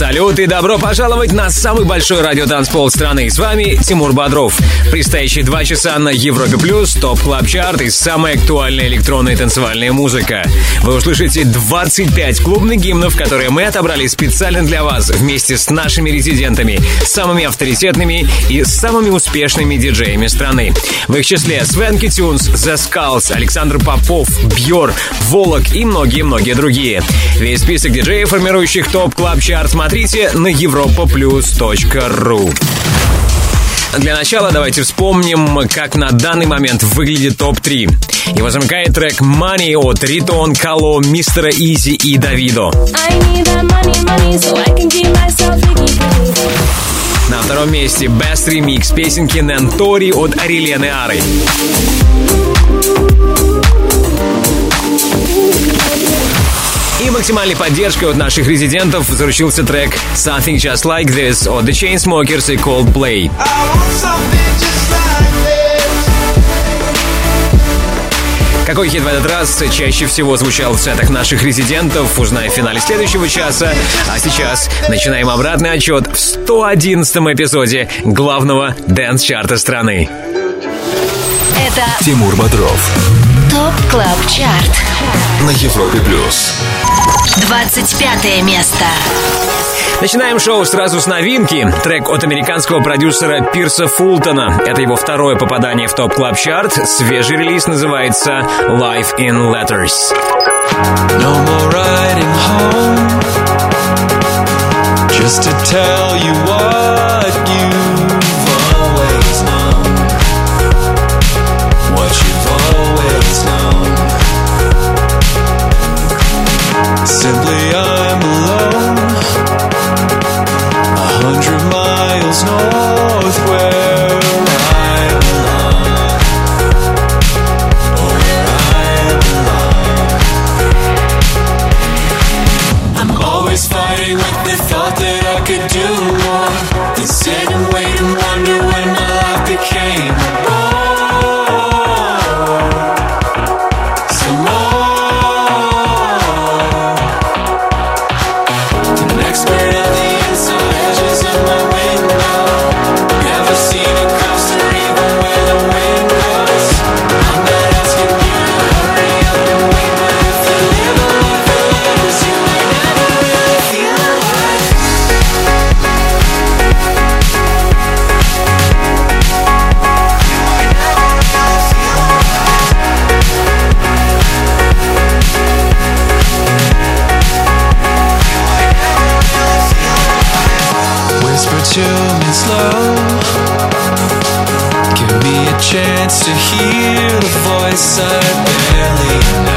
Салют и добро пожаловать на самый большой радиотанцпол страны. С вами Тимур Бодров. Предстоящие два часа на Европе Плюс, TOP Club Chart и самая актуальная электронная танцевальная музыка. Вы услышите 25 клубных гимнов, которые мы отобрали специально для вас вместе с нашими резидентами, самыми авторитетными и самыми успешными диджеями страны. В их числе Swanky Tunes, The Skulls, Александр Попов, Бьор, Волок и многие-многие другие. Весь список диджеев, формирующих Top Club Chart, смотрите на europaplus.ru. Для начала давайте вспомним, как на данный момент выглядит топ-3. Его замыкает трек Money от Riton, Kah-Lo, Мистера Eazi и Davido. На втором месте Best Remix песенки Нентори от Арилены Ары. И максимальной поддержкой от наших резидентов заручился трек Something Just Like This от The Chainsmokers и Coldplay. Какой хит в этот раз чаще всего звучал в сетах наших резидентов, узнаем в финале следующего часа. А сейчас начинаем обратный отсчет в 111 эпизоде главного dance-чарта страны. Это Тимур Бодров Top Club Chart. на Европе Плюс. 25 место. Начинаем шоу сразу с новинки. Трек от американского продюсера Пирса Фултона. Это его второе попадание в Top Club Chart Свежий релиз называется Life in Letters. No more riding home just to tell you what you've chance to hear the voice I barely know.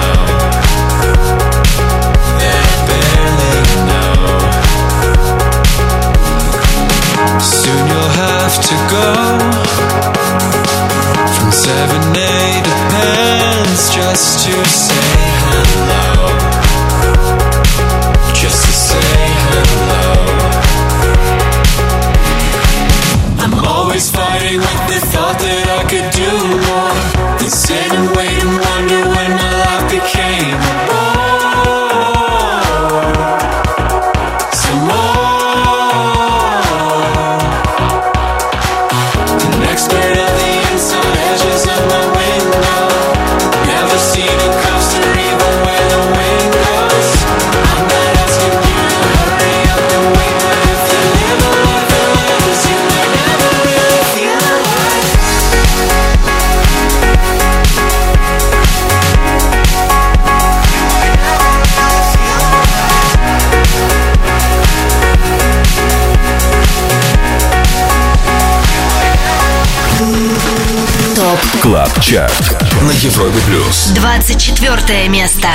Чарт на Европе Плюс. 24 место.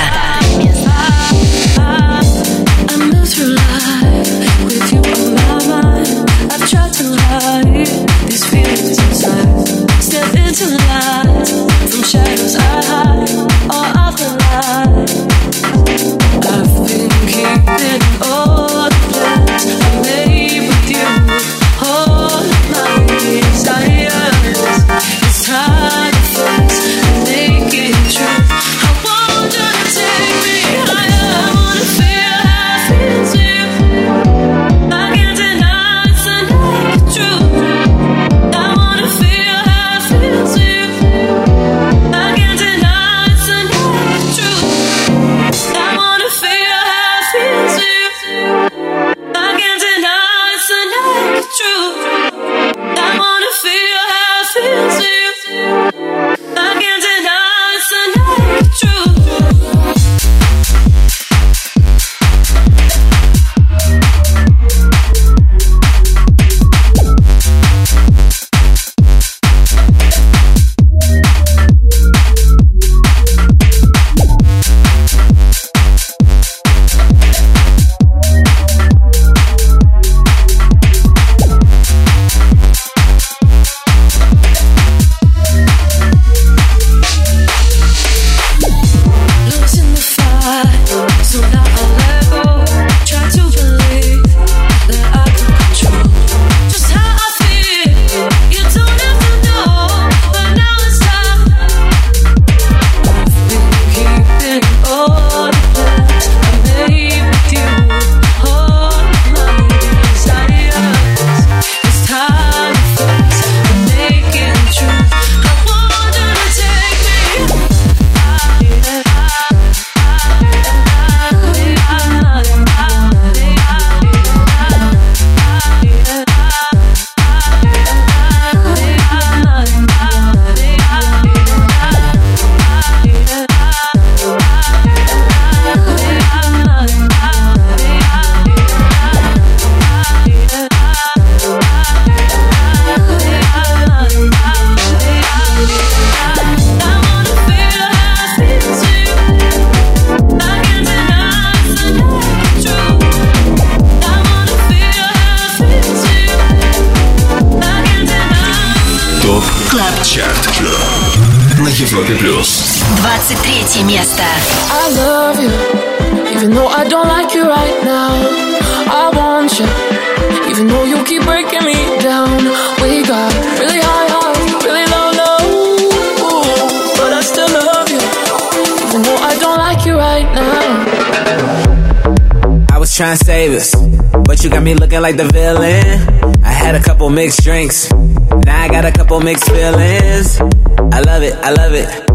Like the villain. I had a couple mixed drinks, now I got a couple mixed feelings. I love it, I love it.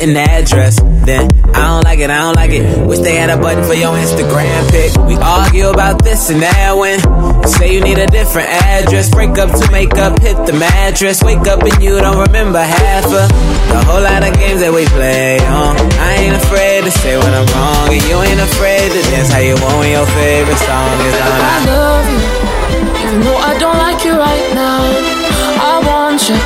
The address. Then I don't like it, I don't like it. Wish they had a button for your Instagram pic. We argue about this and that when say you need a different address. Break up to make up, hit the mattress. Wake up and you don't remember half of the whole lot of games that we play on. I ain't afraid to say when I'm wrong, and you ain't afraid to dance how you want when your favorite song is on. I love you, even though I don't like you right now. I want you,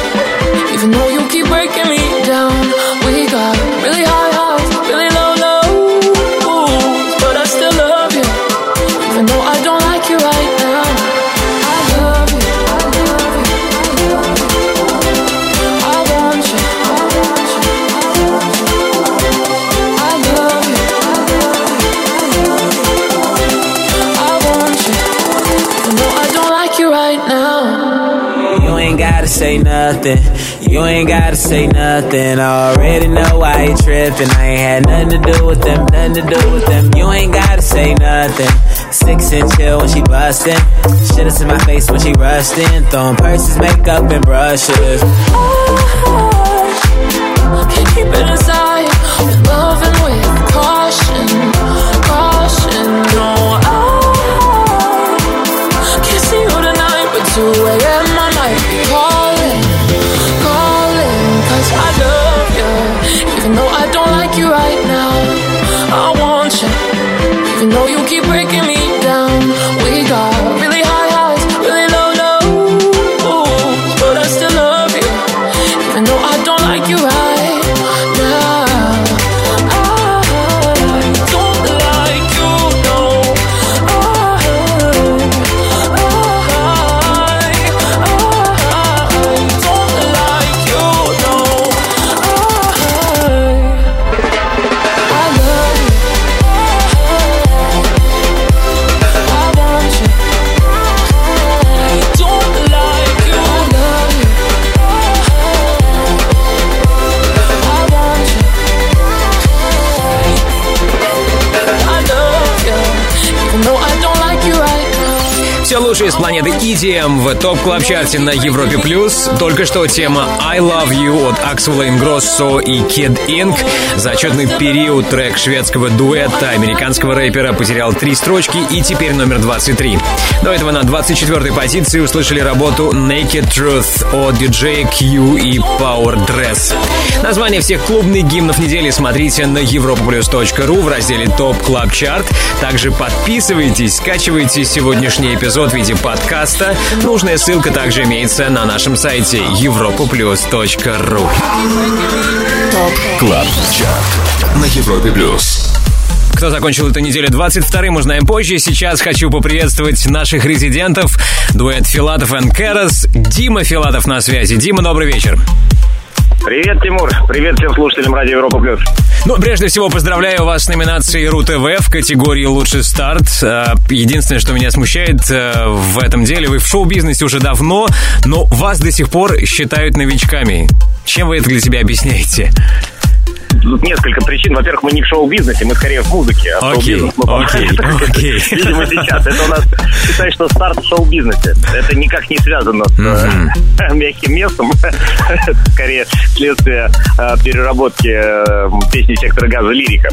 say nothing. You ain't gotta say nothing. I already know why you tripping. I ain't had nothing to do with them, nothing to do with them. You ain't gotta say nothing. Six and chill when she bustin'. Shit is in my face when she rustin'. Throwing purses, makeup, and brushes. I can't keep it inside. EDM в Top Club Чарте на Европе плюс. Только что тема I Love You от Axwell Ingrosso и Kid Ink. За отчетный период трек шведского дуэта американского рэпера потерял три строчки и теперь номер 23. До этого на 24-й позиции услышали работу Naked Truth от DJ Q и Power Dress. Название всех клубных гимнов недели смотрите на europaplus.ru в разделе Top Club Chart. Также подписывайтесь, скачивайте сегодняшний эпизод в виде подкаста. Нужная ссылка также имеется на нашем сайте europaplus.ru Club Chart на Европе плюс. Кто закончил эту неделю 22-м, узнаем позже. Сейчас хочу поприветствовать наших резидентов. Дуэт Филатов и Карас. Дима Филатов на связи. Дима, добрый вечер. Привет, Тимур. Привет всем слушателям Радио Европа Плюс. Ну, прежде всего, поздравляю вас с номинацией РУ-ТВ в категории «Лучший старт». Э, Единственное, что меня смущает э, в этом деле, вы в шоу-бизнесе уже давно, но вас до сих пор считают новичками. Чем вы это для себя объясняете? Тут несколько причин. Во-первых, мы не в шоу-бизнесе, мы скорее в музыке. А Окей, шоу-бизнес мы окей, окей. Видимо, сейчас. Это у нас, считай, что старт в шоу-бизнесе. Это никак не связано с э, мягким местом. Скорее следствие э, переработки э, песни сектора газа лирика.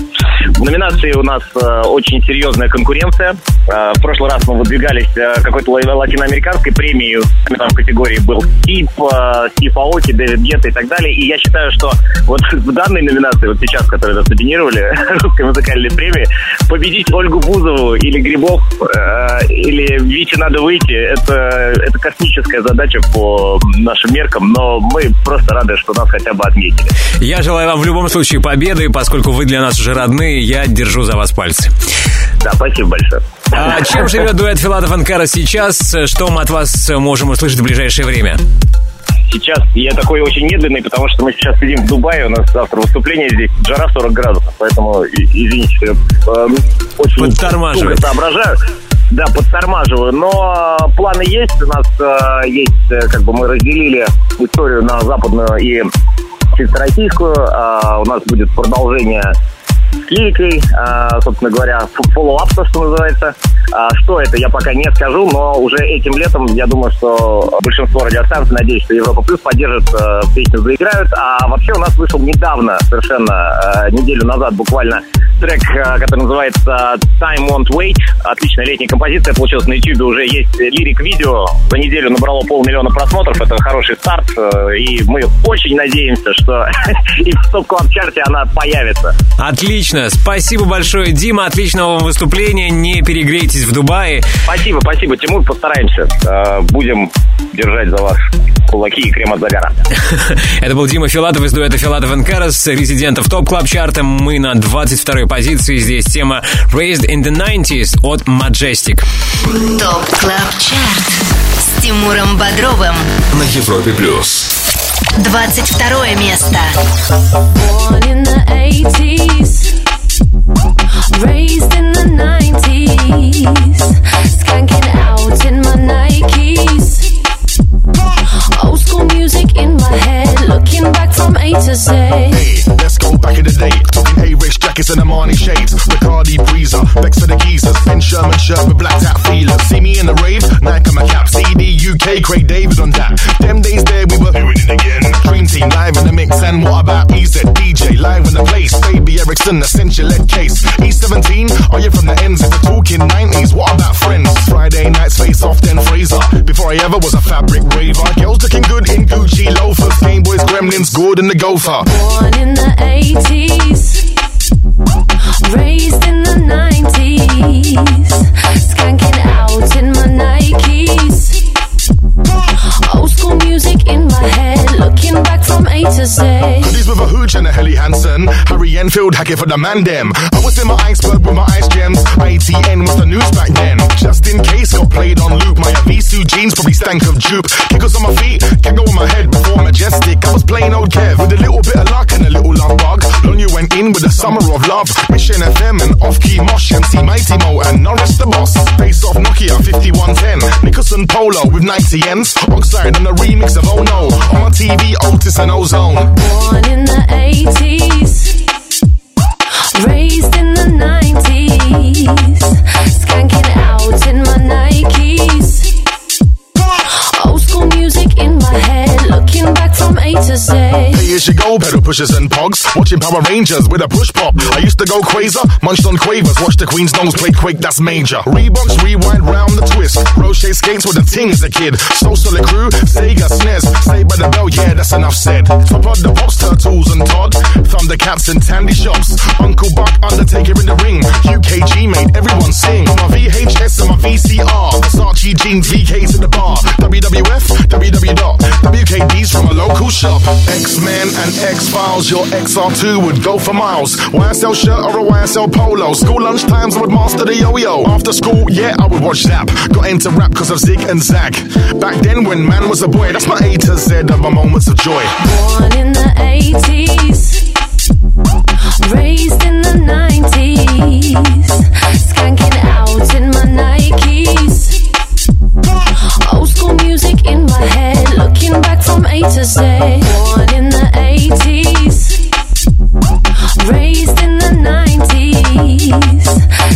В номинации у нас очень серьезная конкуренция. В прошлый раз мы выдвигались какой-то ла- латиноамериканской премией. Там в категории был Стив, э, Стив Аоки, Дэвид Гетта и так далее. И я считаю, что вот в данной номинации, вот сейчас, которые нас номинировали, русской музыкальной премии, победить Ольгу Бузову или Грибов, э, или Вите надо выйти, это, это космическая задача по нашим меркам, но мы просто рады, что нас хотя бы отметили. Я желаю вам в любом случае победы, поскольку вы для нас уже родные, я держу за вас пальцы. Да, спасибо большое. А чем живет дуэт Филатов Анкара сейчас? Что мы от вас можем услышать в ближайшее время? Сейчас я такой очень медленный, потому что мы сейчас сидим в Дубае, у нас завтра выступление здесь, жара 40 градусов, поэтому извините, что я э, очень туго соображаю. Да, подтормаживаю. Но э, планы есть. У нас э, есть, э, как бы мы разделили историю на западную и чисто российскую. А, у нас будет продолжение лирикой, а, собственно говоря, ф- follow-up, то, что называется. А, что это, я пока не скажу, но уже этим летом, я думаю, что большинство радиостанций, надеюсь, что Европа Плюс поддержит, э, песню заиграют. А вообще у нас вышел недавно, совершенно э, неделю назад буквально, трек, э, который называется Time Won't Wait. Отличная летняя композиция получилась на YouTube, уже есть лирик-видео. За неделю набрало полмиллиона просмотров, это хороший старт. И мы очень надеемся, что и в Top Club Чарте она появится. Отлично. Спасибо большое, Дима. Отличного вам выступления. Не перегрейтесь в Дубае. Спасибо, спасибо, Тимур, постараемся. Э, Будем держать за вас кулаки и крем от загара. Это был Дима Филатов из дуэта Филатов Карас, резидентов Top Club Чарта. Мы на 22-й позиции. Здесь тема Raised in the 90s от Majestic. Top Club Chart с Тимуром Бодровым. На Европе плюс. 22 место. Born in the 80s, raised in the 90s, skanking out in my Nikes. Old school music in my head, looking back from A to Z. Hey, let's go back in the day. Talking A-Race jackets and Armani shades. Bacardi Breezer, Bex for the geezers. Ben Sherman shirt with black tap feelers. See me in the rave, Nike my cap. CD UK, Craig David on that. Them days there we were doing it again. Dream Team live in the mix. And what about EZ DJ live in the place? Baby Ericsson, essential lead case. E17, are you from the ends? If we're talking 90s, what about friends? Friday nights face off, then Fraser. Before I ever was a fabric raver. Girls looking good in Gucci loafers. Game Boys, Gremlins, Gordon the Gopher. Born in the 80s, raised in the 90s, skanking out in my Nikes. Old school music in my head, looking back from A to Z. Hoodies with a hooch and a Helly Hansen. Harry Enfield hacking for the man dem. I was in my iceberg with my ice gems. ITN was the news back then. Just in case got played on loop. My Avisu jeans probably stank of dupe. Kickles on my feet, can't go on my head before majestic. I was plain old Kev with a little bit of luck and a little love bug. You went in with the summer of love. Mission FM and off key mosh. MC Mighty Mo and Norris the boss. Face off Nokia 5110. Nicholson Polo with 90 ends. Oxide and a remix of Oh No. On TV, Otis and Ozone. Born in the 80s, raised in the 90s, skanking out in my Nikes. To Z. Hey, as you go, pedal pushers and pogs. Watching Power Rangers with a push pop. I used to go quasar, munched on quavers. Watch the Queen's nose play Quake, that's major. Reeboks rewind round the twist. Roche skates with the ting as a kid. So solid crew, Sega SNES. Say by the bell, yeah, that's enough said. Top of the pops, turtles and Todd. Thundercats and Tandy shops. Uncle Buck, Undertaker in the ring. UKG made everyone sing. On my VHS and my VCR. Versace jeans, VK to the bar. WWF, WW dot. WKD's from a local shop. X-Men and X-Files, your XR2 would go for miles. YSL shirt or a YSL polo. School lunch times, I would master the yo-yo. After school, yeah, I would watch Zap. Got into rap because of Zig and Zag. Back then when man was a boy, that's my A to Z of my moments of joy. Born in the 80s, raised in the 90s, skanking out in my Nikes. Old school music in my head, looking back from A to Z. Born in the 80s, raised in the 90s,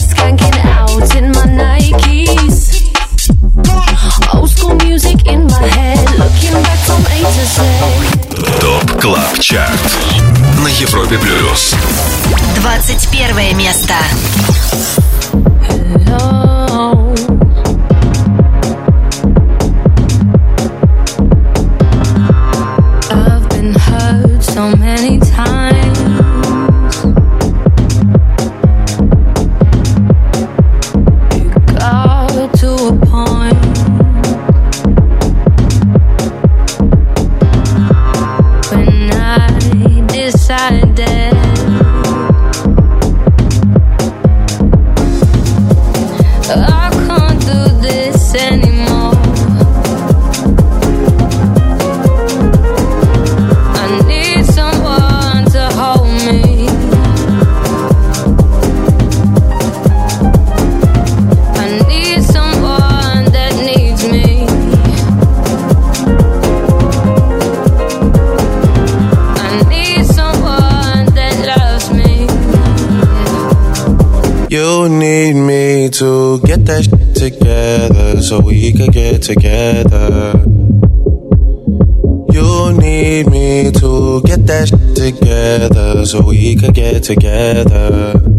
skanking out in my Nikes. Old school music in my head, looking back from A to Z. Top club chart на Европе Плюс. 21 место. Hello. Get that shit together so we could get together. You need me to get that shit together so we could get together.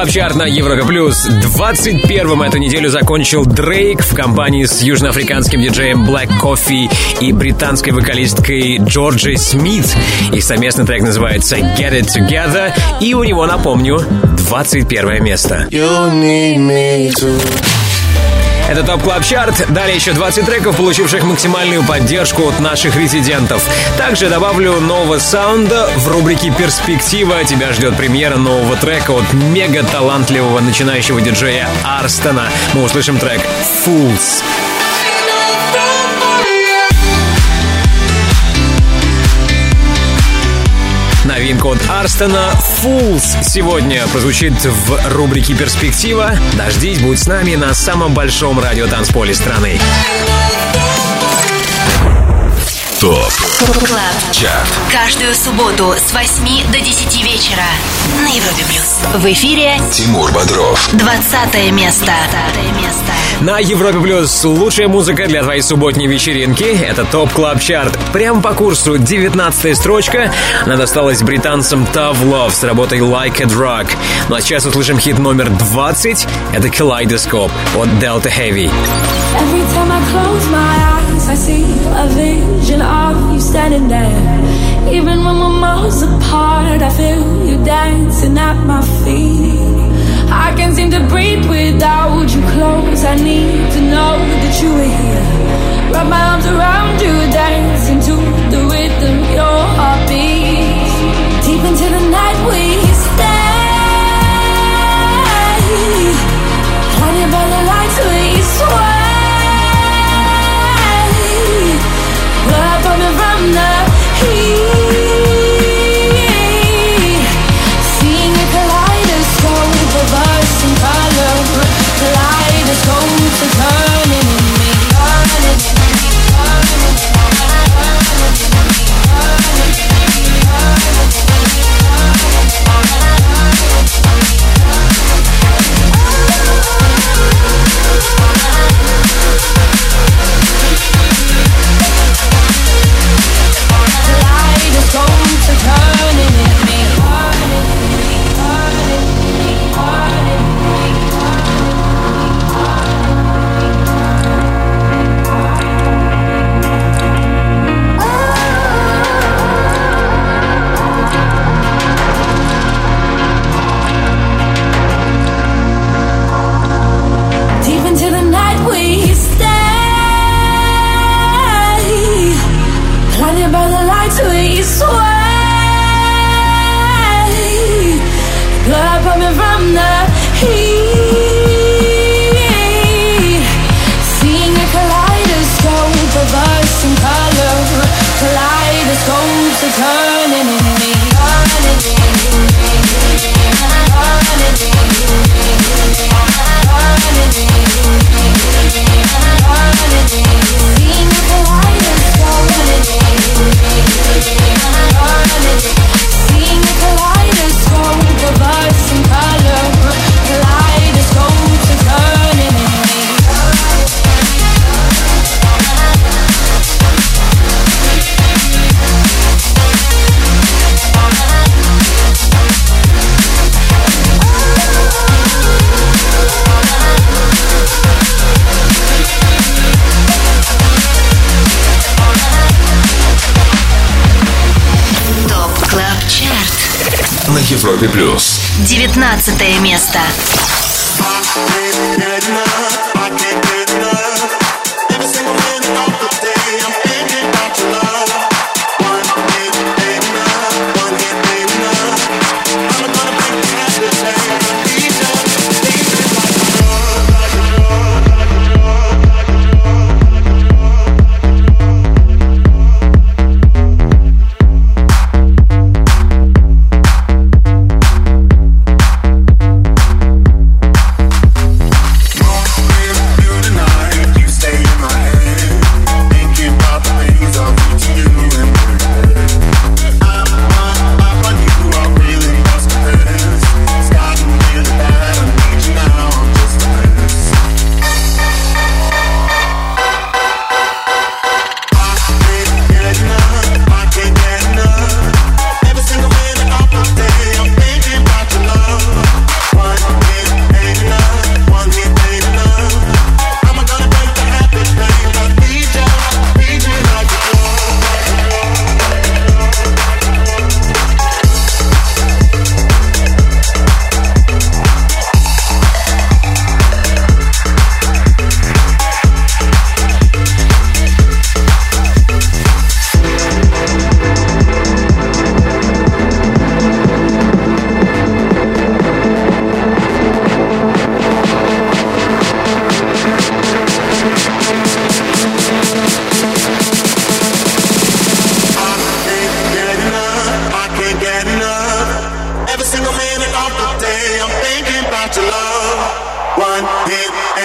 Town. Это ТОП Клаб Чарт на Европе Плюс. 21-м эту неделю закончил Дрейк в компании с южноафриканским диджеем Black Coffee и британской вокалисткой Джорджи Смит. Их совместный трек называется Get It Together, и у него, напомню, 21 место. You need me to. Это Top Club Chart. Далее еще 20 треков, получивших максимальную поддержку от наших резидентов. Также добавлю нового саунда. В рубрике «Перспектива» тебя ждет премьера нового трека от мега талантливого начинающего диджея Арстона. Мы услышим трек «Fools». Новинка от Арстона «Fools» сегодня прозвучит в рубрике «Перспектива». Дождись, будь с нами на самом большом радиотанцполе страны. Top Club. Chart Каждую субботу с 8 до 10 вечера на Европе Плюс. В эфире Тимур Бодров 20 место. 20 место. На Европе Плюс лучшая музыка для твоей субботней вечеринки. Это Top Club Chart. Прямо по курсу 19 строчка. Она досталась британцам Tough Love с работой Like a Drug. Ну а сейчас услышим хит номер 20. Это Kaleidoscope от Delta Heavy. Every time I close my eyes, I see a vision of you standing there. Even when we're miles apart, I feel you dancing at my feet. I can't seem to breathe without you close. I need to know that you are here. Wrap my arms around you, dancing to the rhythm your heart beats. Deep into the night we stay. Blinded by the lights we sway.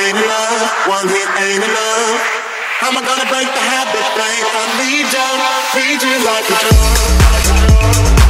ain't enough. One hit ain't enough. How am I gonna break the habit, babe? I need you, need you like a drug.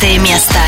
Девятое место.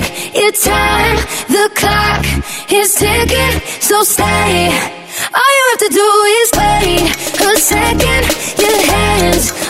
Take your time. The clock is ticking, so stay. All you have to do is wait a second. Your hands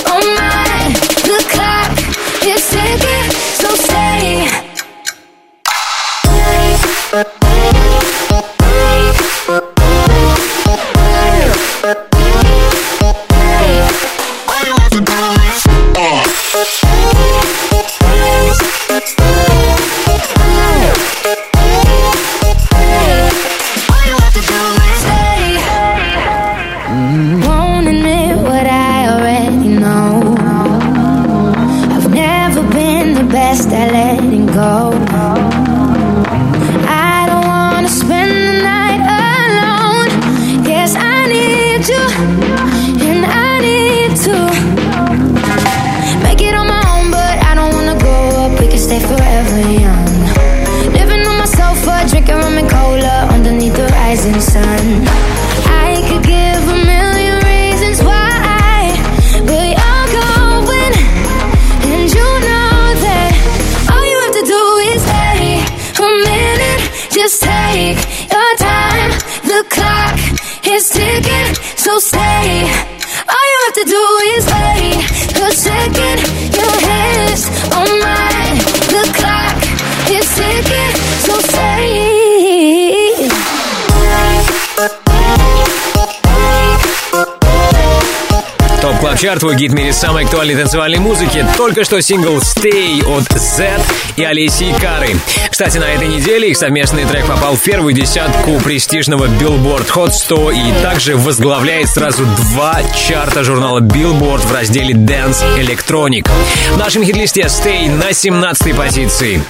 Чарт, твой гид в мире самой актуальной танцевальной музыки. Только что сингл Stay от Z и Алисии Кары. Кстати, на этой неделе их совместный трек попал в первую десятку престижного Billboard Hot 100 и также возглавляет сразу два чарта журнала Billboard в разделе Dance Electronic. В нашем хит-листе Stay на 17-й позиции.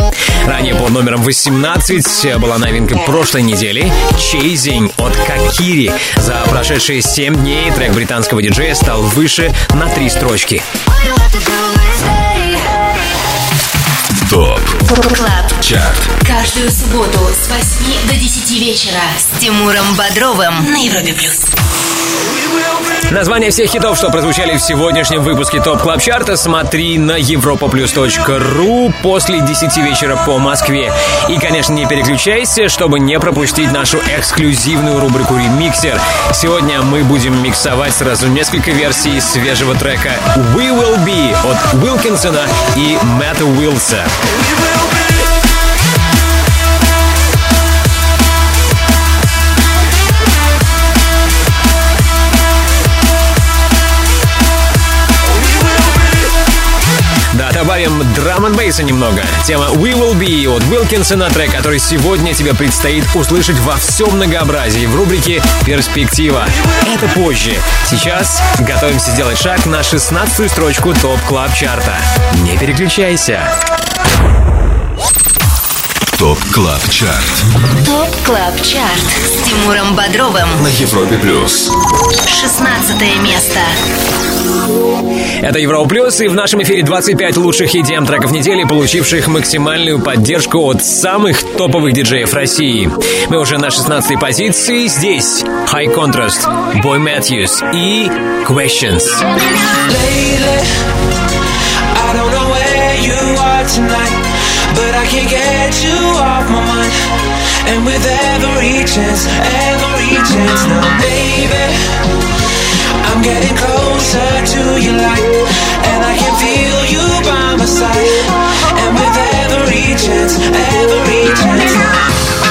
Ранее под номером 18 была новинка прошлой недели Chasing от Какири. За прошедшие 7 дней трек британского диджея стал выше на три строчки. Top Club Chart Каждую субботу с 8 до 10 вечера с Тимуром Бодровым на Европе плюс. Название всех хитов, что прозвучали в сегодняшнем выпуске Top Club Чарта, смотри на europaplus.ru после 10 вечера по Москве. И, конечно, не переключайся, чтобы не пропустить нашу эксклюзивную рубрику «Ремиксер». Сегодня мы будем миксовать сразу несколько версий свежего трека «We Will Be» от Уилкинсона и Мэтта Уилса. Да, добавим драм н бейса немного. Тема We Will Be от Уилкинсона, трек, который сегодня тебе предстоит услышать во всем многообразии в рубрике «Перспектива». Это позже. Сейчас готовимся сделать шаг на 16-ю строчку Top Club Чарта. Не переключайся. Top Club Chart Top Club Chart с Тимуром Бодровым. на Европе плюс. 16 место. Это Европа Плюс, и в нашем эфире 25 лучших EDM треков недели, получивших максимальную поддержку от самых топовых диджеев России. Мы уже на 16 позиции. Здесь High Contrast, Boy Matthews и Questions. Lately, I don't know where you are tonight, but I can't get you off my mind. And with every chance, every chance now, baby, I'm getting closer to your light, and I can feel you by my side. And with every chance, every chance now.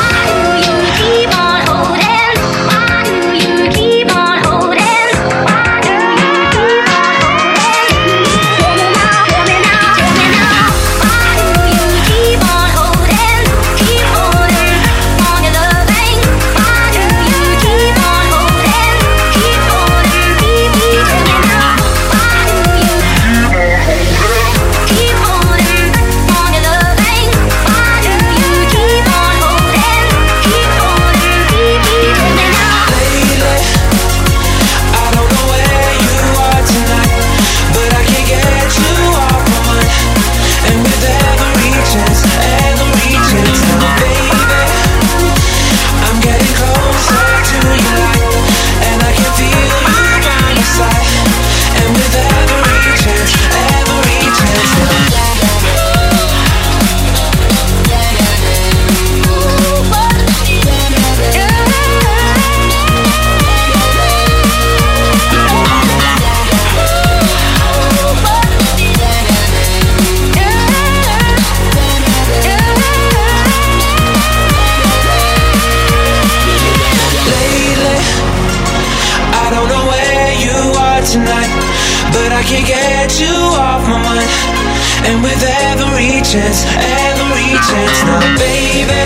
Chance, every chance now, baby,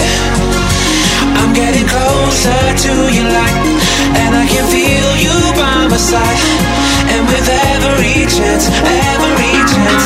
I'm getting closer to your light, and I can feel you by my side. And with every chance, every chance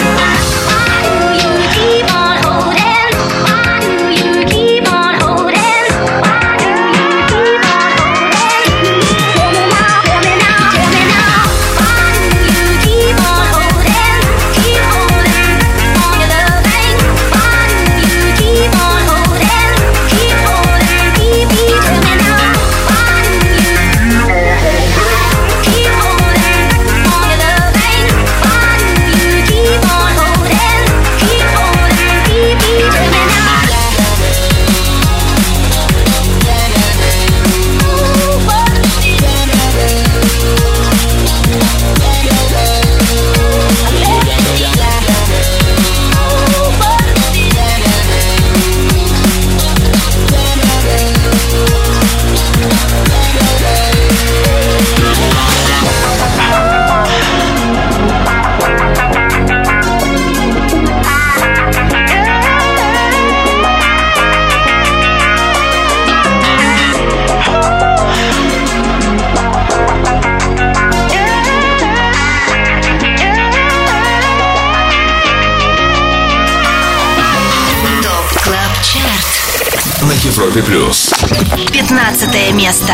15 плюс. 15 место.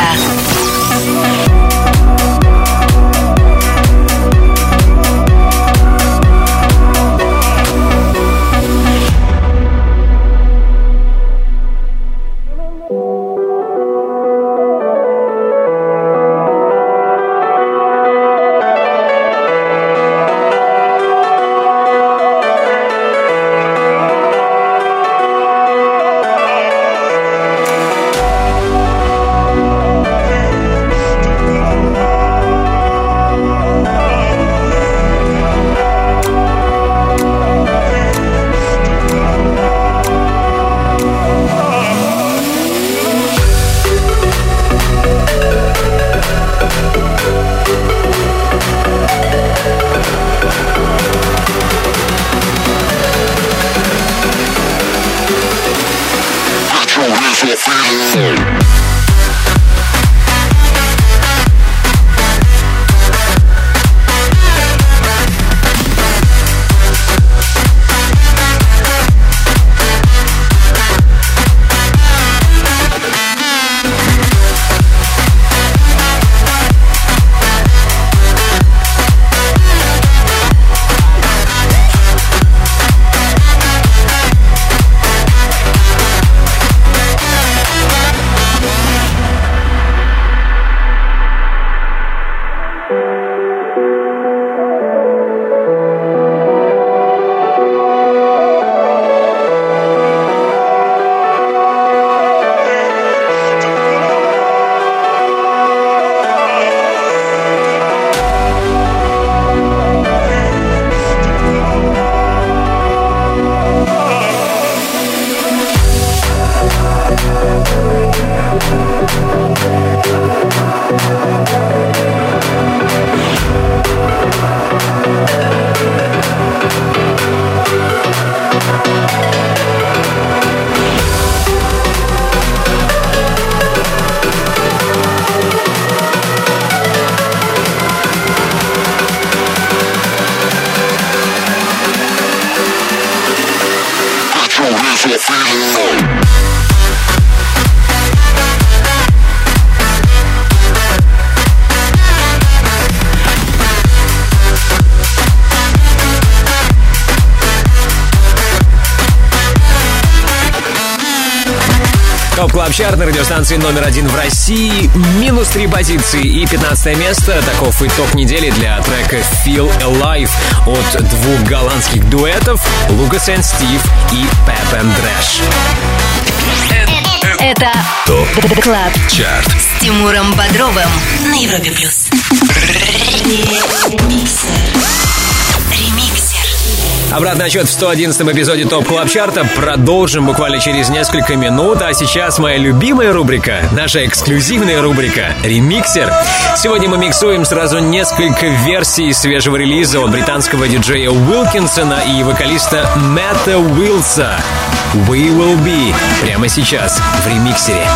Радиостанции номер один в России. Минус три позиции и 15 место. Таков итог недели для трека Feel Alive от двух голландских дуэтов Лукас и Стив и Pep and Rash. Это Top Club Chart. с Тимуром Бодровым на Европе Плюс. Обратный отсчет в 111 эпизоде Top Club Чарта продолжим буквально через несколько минут. А сейчас моя любимая рубрика, наша эксклюзивная рубрика «Ремиксер». Сегодня мы миксуем сразу несколько версий свежего релиза от британского диджея Уилкинсона и вокалиста Мэтта Уилса. «We Will Be» прямо сейчас в ремиксере.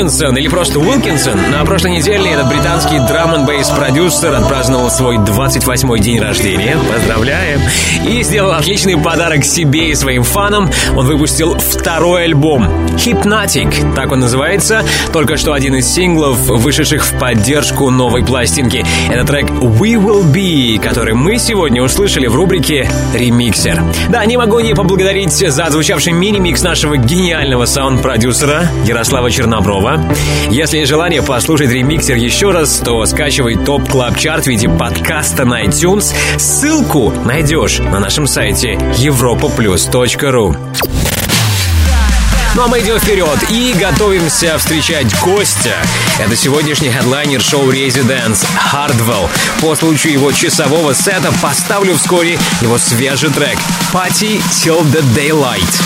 Уилкинсон, или просто Уилкинсон. На прошлой неделе этот британский драм н бейс продюсер отпраздновал свой 28-й день рождения. Поздравляем! И сделал отличный подарок себе и своим фанам. Он выпустил второй альбом Hypnotic, так он называется. Только что один из синглов, вышедших в поддержку новой пластинки. Это трек We Will Be, который мы сегодня услышали в рубрике «Ремиксер». Да, не могу не поблагодарить за отзвучавший мини-микс нашего гениального саунд-продюсера Ярослава Черноброва. Если есть желание послушать ремиксер еще раз, то скачивай Top Club Chart в виде подкаста на iTunes. Ссылку найдешь на нашем сайте europaplus.ru ну а мы идем вперед и готовимся встречать гостя. Это сегодняшний хедлайнер шоу Residence Hardwell. По случаю его часового сета поставлю вскоре его свежий трек Party Till the Daylight.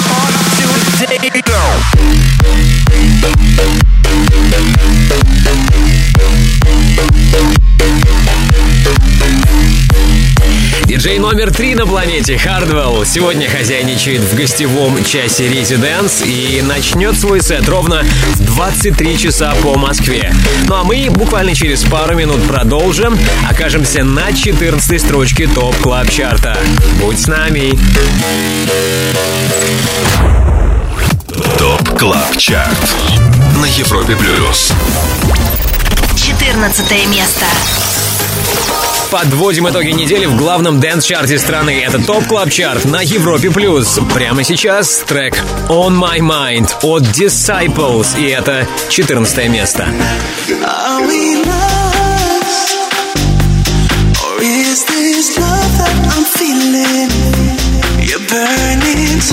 Диджей номер три на планете Hardwell сегодня хозяйничает в гостевом часе Residence и начнет свой сет ровно в 23 часа по Москве. Ну а мы буквально через пару минут продолжим, окажемся на 14 строчке Top Club Chart а. Будь с нами! TOP CLUB CHART на Европе Плюс. 14 место. Подводим итоги недели в главном dance-чарте страны. Это Top Club Chart на Европе+. плюс. Прямо сейчас трек On My Mind от Disciples. И это 14 место. Are we lost? Or is this love that I'm feeling? Your burning is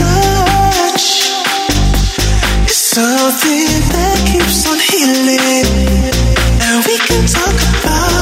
something that keeps on healing. And we can talk about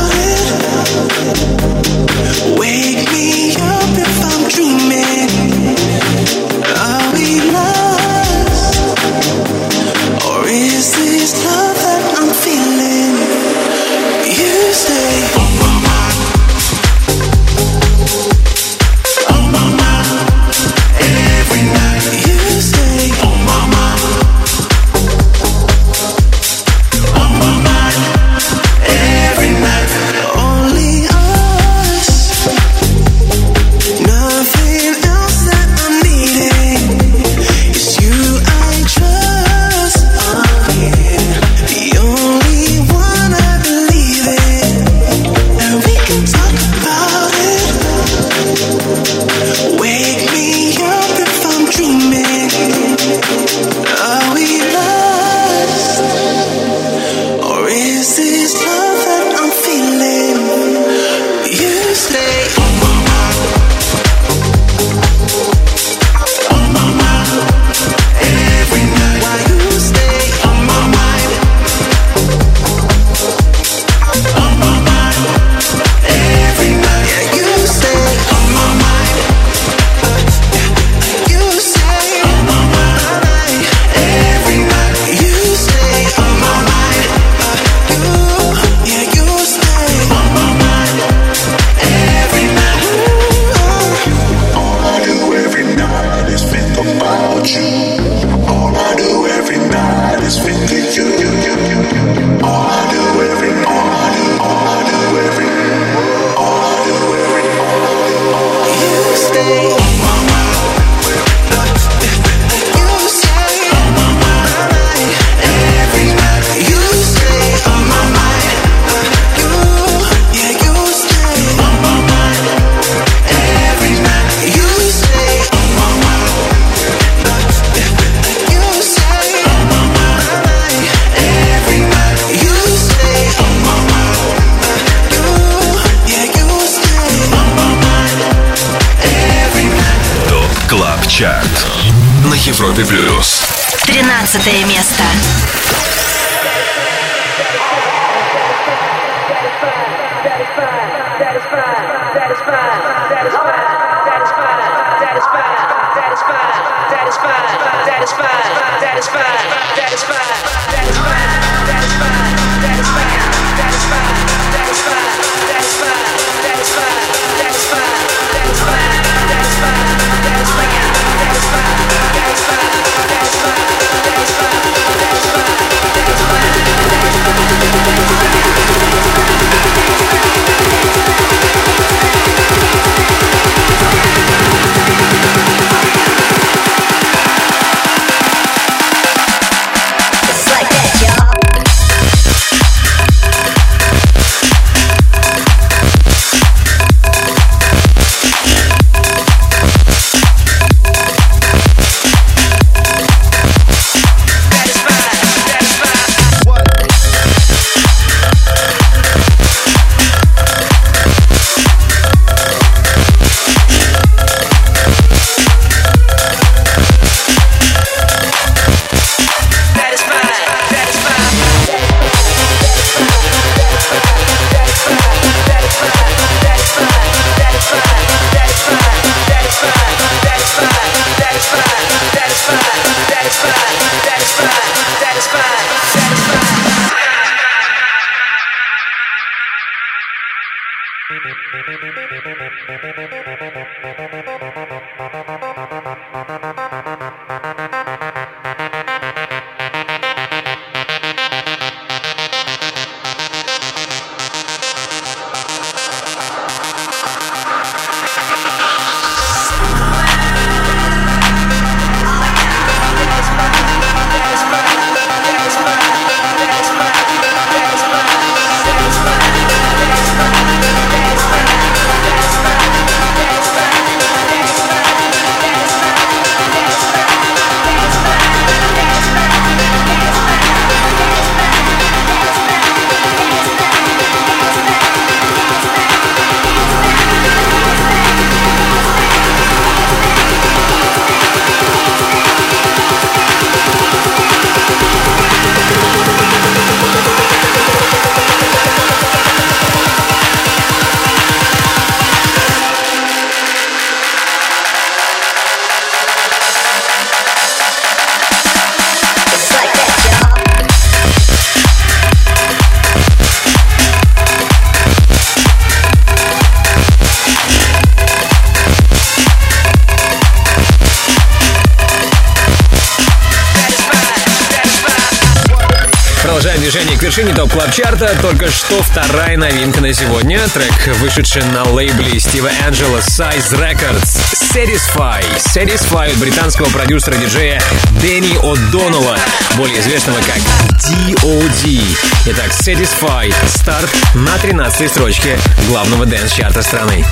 чарта Только что вторая новинка на сегодня. Трек, вышедший на лейбле Стива Энджела Size Records. Satisfy. Satisfy от британского продюсера-диджея Дэнни О'Доннелла, более известного как D.O.D. Итак, Satisfy. Старт на 13 строчке главного dance-чарта страны.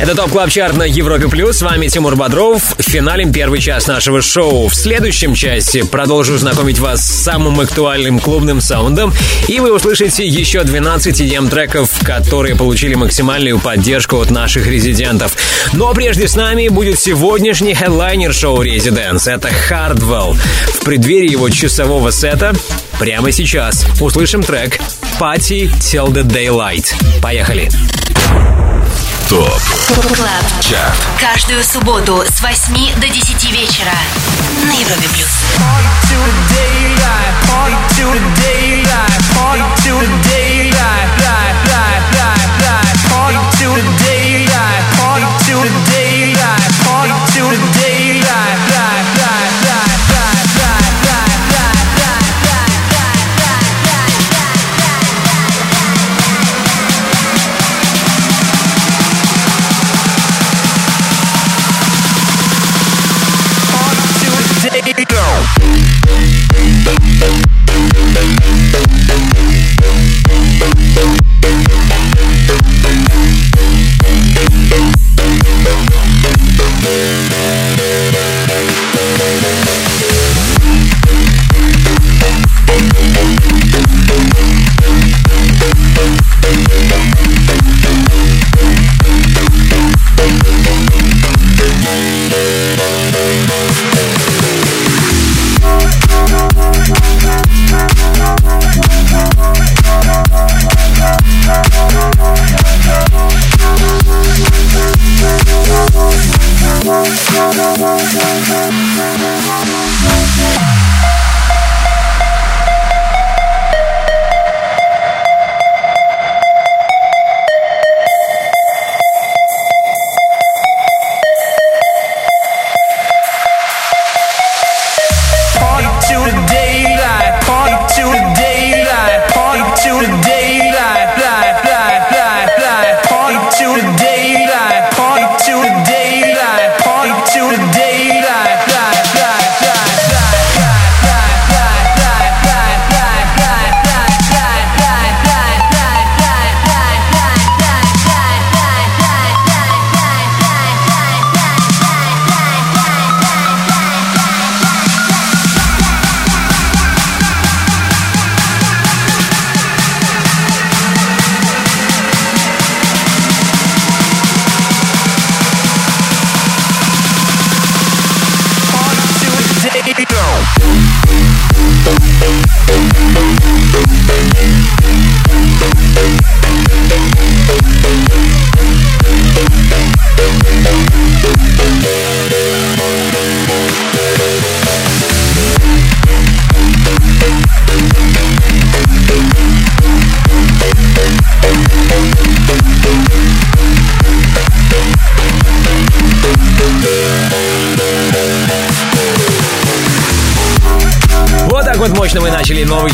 Это Top Club Chart на Европе Плюс. С вами Тимур Бодров. Финалим первый час нашего шоу. В следующем части продолжу знакомить вас с самым актуальным клубным саундом. И вы услышите еще 12 EDM-треков, которые получили максимальную поддержку от наших резидентов. Но прежде с нами будет сегодняшний хедлайнер шоу Residence. Это Hardwell. В преддверии его часового сета прямо сейчас услышим трек Party Till the Daylight. Поехали. Top Club. Chart. Каждую субботу с 8 до 10 вечера на Европе Плюс. Party to the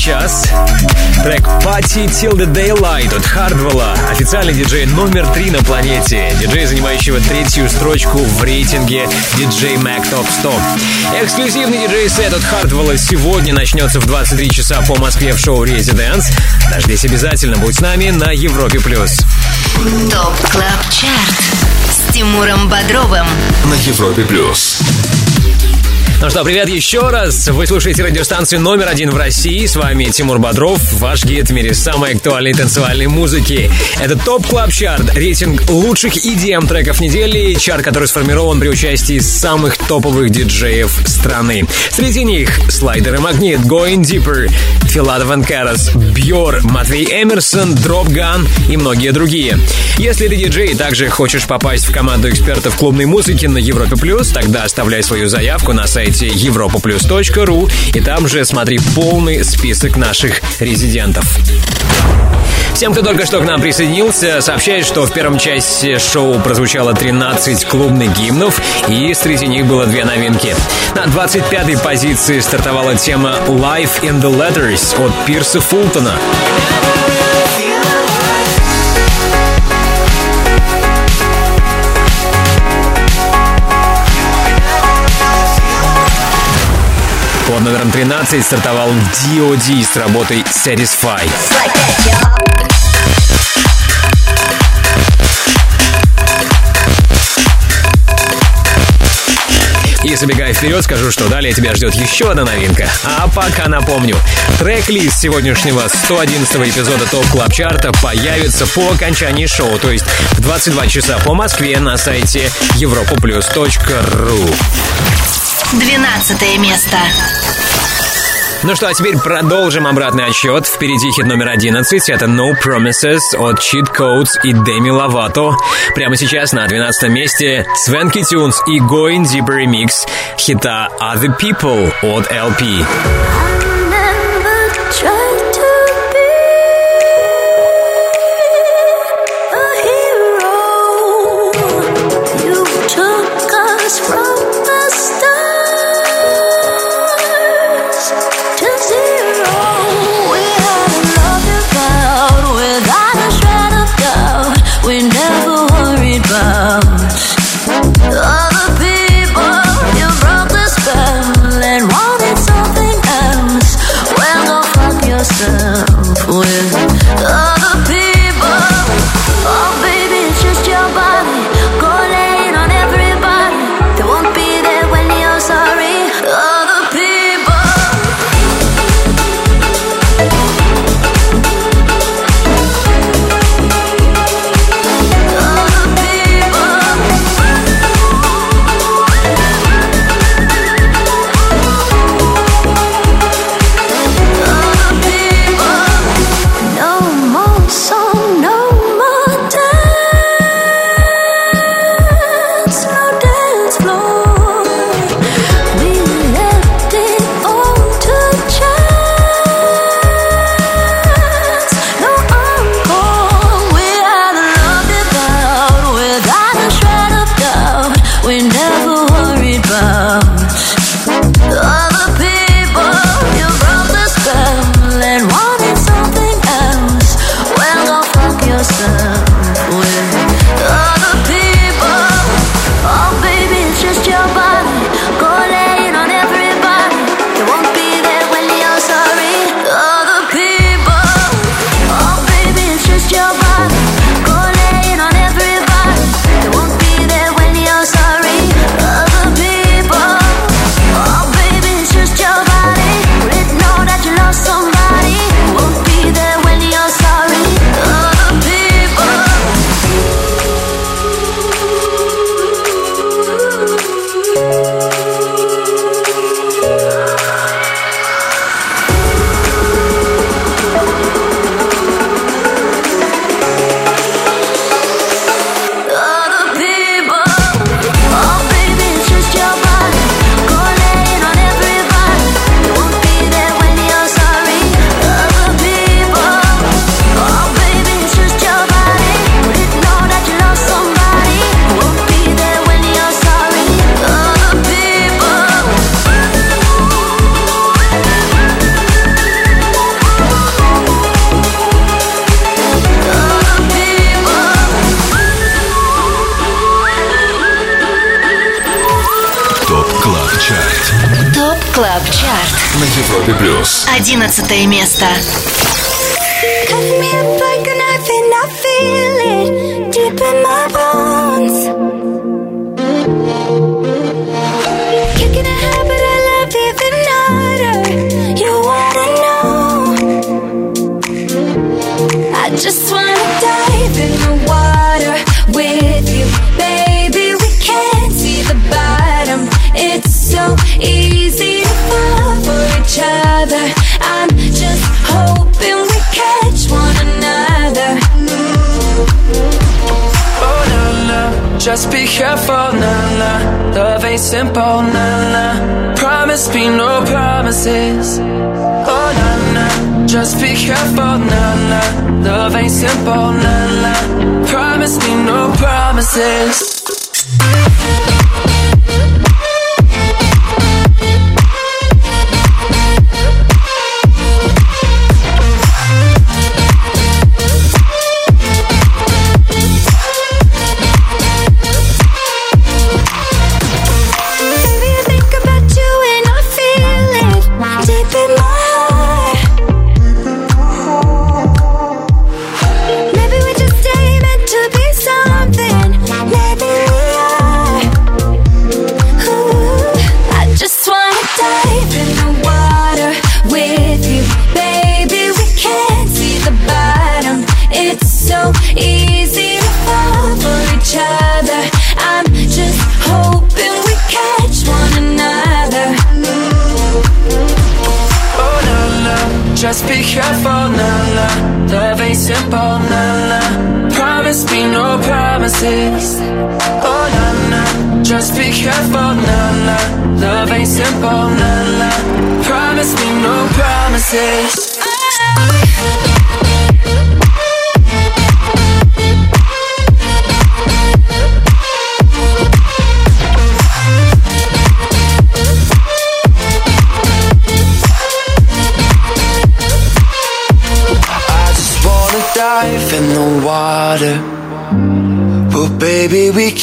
начали новый час. Трек Party Till the Daylight от Хардвелла. Официальный диджей номер три на планете. Диджей, занимающего третью строчку в рейтинге DJ Mac Top 100. Эксклюзивный диджей-сет от Хардвелла сегодня начнется в 23 часа по Москве в шоу Residence. Дождись обязательно, будь с нами на Европе+. плюс. ТОП КЛАБ ЧАРТ с Тимуром Бодровым. На Европе плюс. Ну что, привет еще раз. Вы слушаете радиостанцию номер один в России. С вами Тимур Бодров, ваш гид в мире самой актуальной танцевальной музыки. Это Top Club Chart, рейтинг лучших EDM треков недели, чарт, который сформирован при участии самых топовых диджеев страны. Среди них Слайдер и Magnit, Going Deeper, Filatov Karas, Бьор, Матвей Эмерсон, Dropgun и многие другие. Если ты диджей и также хочешь попасть в команду экспертов клубной музыки на Европе Плюс, тогда оставляй свою заявку на сайте europaplus.ru и там же смотри полный список наших резидентов. Всем, кто только что к нам присоединился, сообщает, что в первом части шоу прозвучало 13 клубных гимнов, и среди них было две новинки. На 25-й позиции стартовала тема «Life in the Letters» от Пирса Фултона. Под номером 13 стартовал D.O.D. с работой Satisfy. И забегая вперед, скажу, что далее тебя ждет еще одна новинка. А пока напомню, трек-лист сегодняшнего 111 эпизода Top Club Chart а появится по окончании шоу, то есть в 22 часа по Москве на сайте europaplus.ru. 12 место. Ну что, а теперь продолжим обратный отсчет. Впереди хит номер 11. Это No Promises от Cheat Codes и Деми Ловато. Прямо сейчас на 12 месте Свенки Тюнс и Going Deeper Remix хита Other People от LP.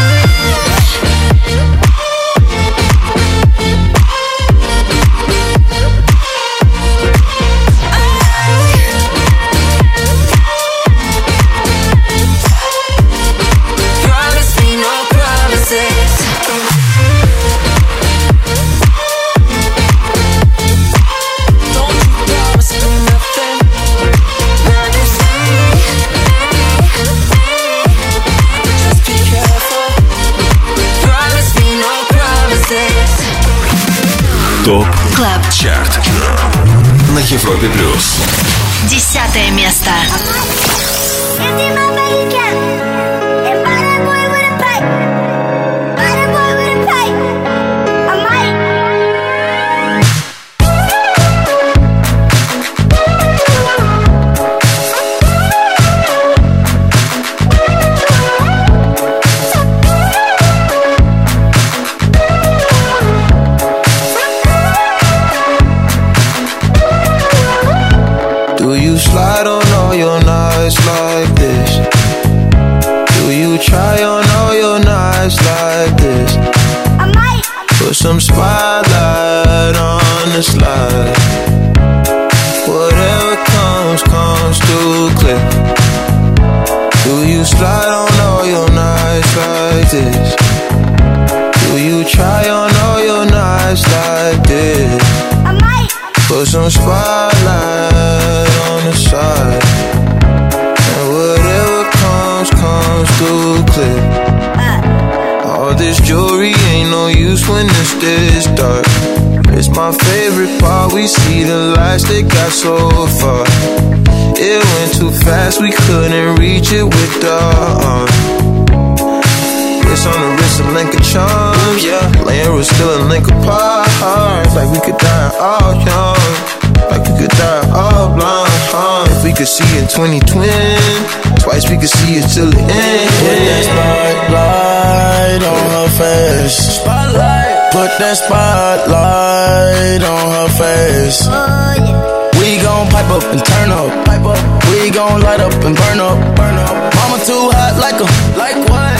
Bye. ЧАРТ На Европе Плюс. Десятое место. Slide. Whatever comes, comes too clear. Do you slide on all your nights like this? Do you try on all your nights like this? Put some spotlight on the side. And whatever comes, comes too clear. Uh. All this jewelry ain't no use when it's this dark. It's my favorite part. We see the lights that got so far. It went too fast, we couldn't reach it with the arm. It's on the wrist of link of charms, yeah. Laying was still a link apart. Like we could die all young. Like we could die all blind. Huh? If we could see in 2020, twice we could see it till the end. Put that spotlight on her face. Spotlight. Put that spotlight on her face. Oh, we gon' pipe up and turn up. Pipe up. We gon' light up and burn up. Burn up. Mama too hot like a like what?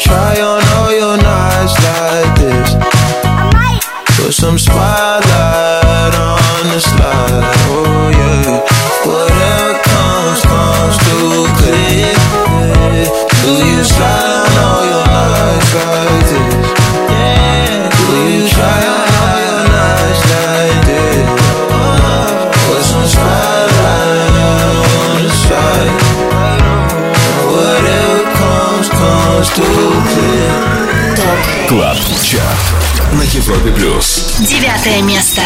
Try on all your nights like this? Put some spotlight on the slide, oh yeah. Whatever comes, comes too clear. Do you slide on all your nights like this? Do you try Клаб Чарт на Европе плюс. Девятое место.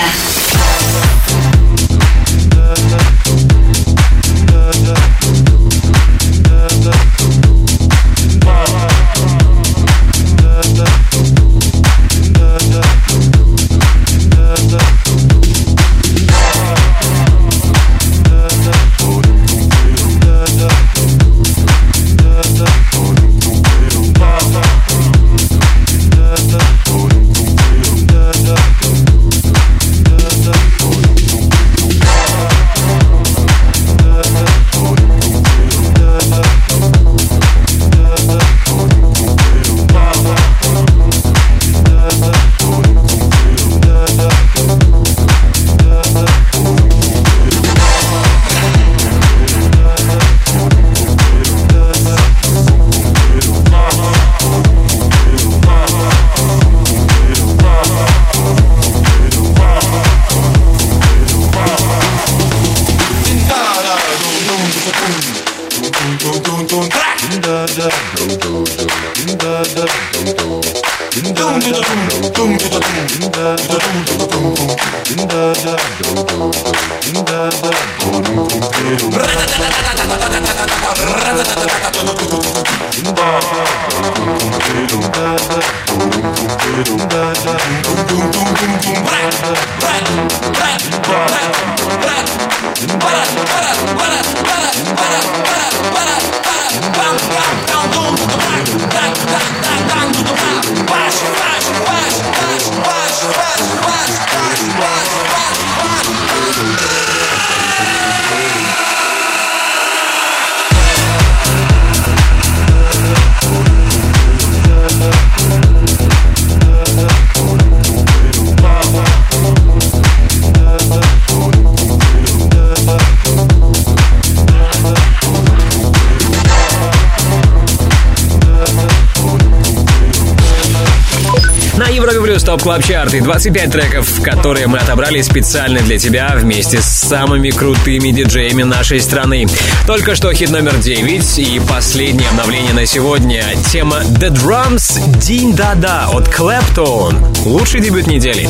Top Club Chart и 25 треков, которые мы отобрали специально для тебя вместе с самыми крутыми диджеями нашей страны. Только что хит номер 9 и последнее обновление на сегодня. Тема The Drums Din Daa Daa от Claptone. Лучший дебют недели.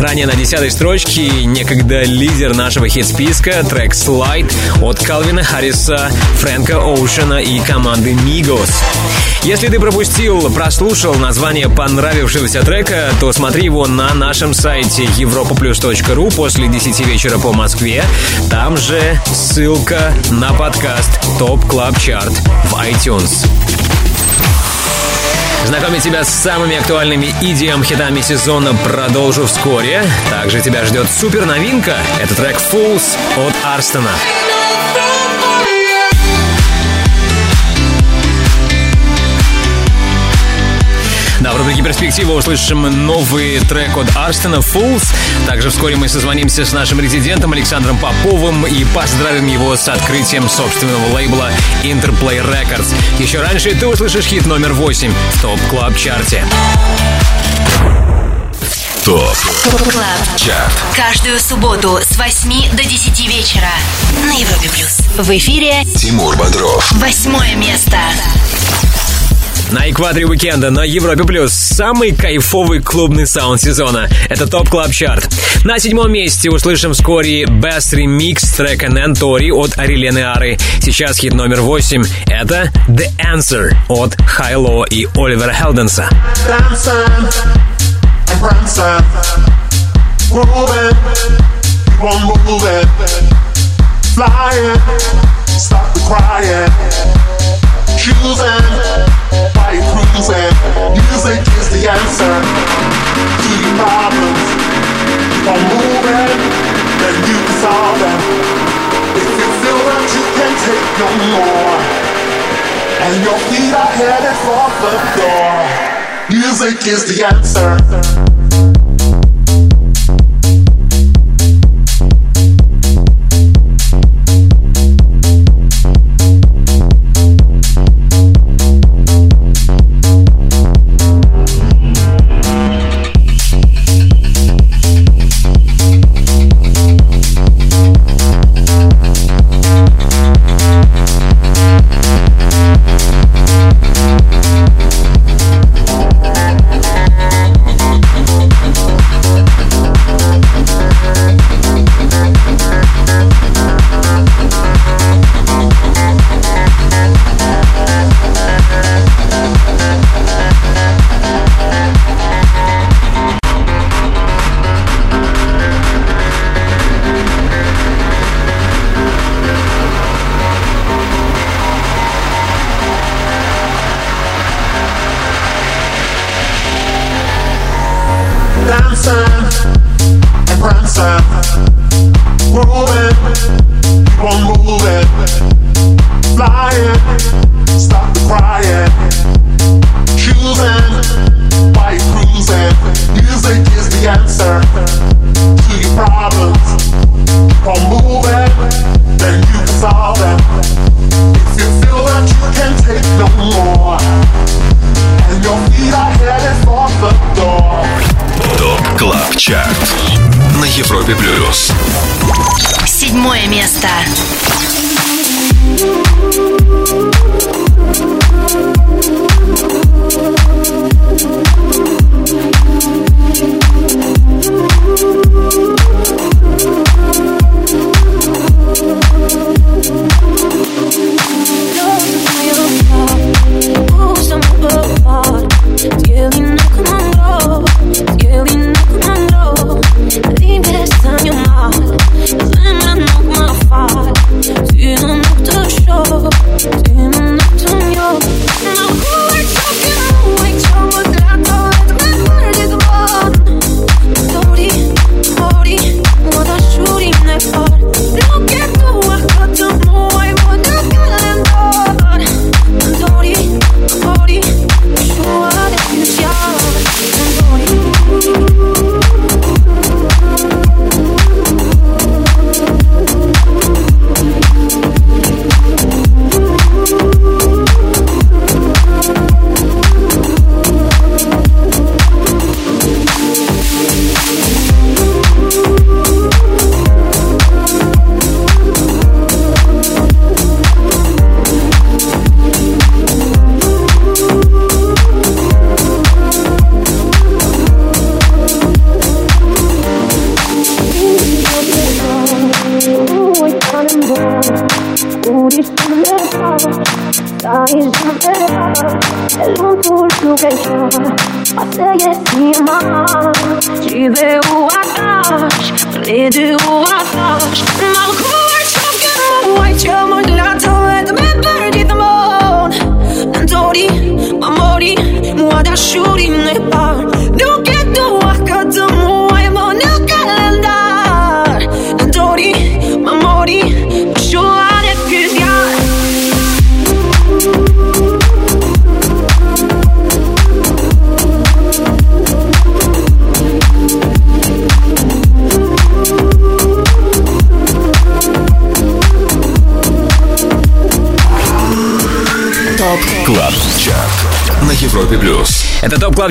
Ранее на десятой строчке некогда лидер нашего хит-списка трек Slide от Калвина Харриса, Фрэнка Оушена и команды Migos. Если ты пропустил, прослушал название понравившегося трека, то смотри его на нашем сайте europaplus.ru после 10 вечера по Москве. Там же ссылка на подкаст Top Club Chart в iTunes. Знакомить тебя с самыми актуальными EDM хитами сезона продолжу вскоре. Также тебя ждет супер новинка. Это трек Fools от Арстона. В рубрике «Перспектива» услышим новый трек от Арстена «Fools». Также вскоре мы созвонимся с нашим резидентом Александром Поповым и поздравим его с открытием собственного лейбла Interplay Records. Еще раньше ты услышишь хит номер 8 в Top Club Chart е. Top Club. Chart Каждую субботу с 8 до 10 вечера на Европе плюс. В эфире Тимур Бодров восьмое место. На экваторе уикенда на Европе Плюс самый кайфовый клубный саунд сезона. Это Top Club Chart. На седьмом месте услышим вскоре Best Remix трека Нентори от Арилены Ары. Сейчас хит номер восемь. Это The Answer от HI-LO и Оливера Хелденса. choosing, you cruising. Music is the answer to your problems. On moving, then you can solve them. If you feel that you can't take no more, and your feet are headed for the door. Music is the answer.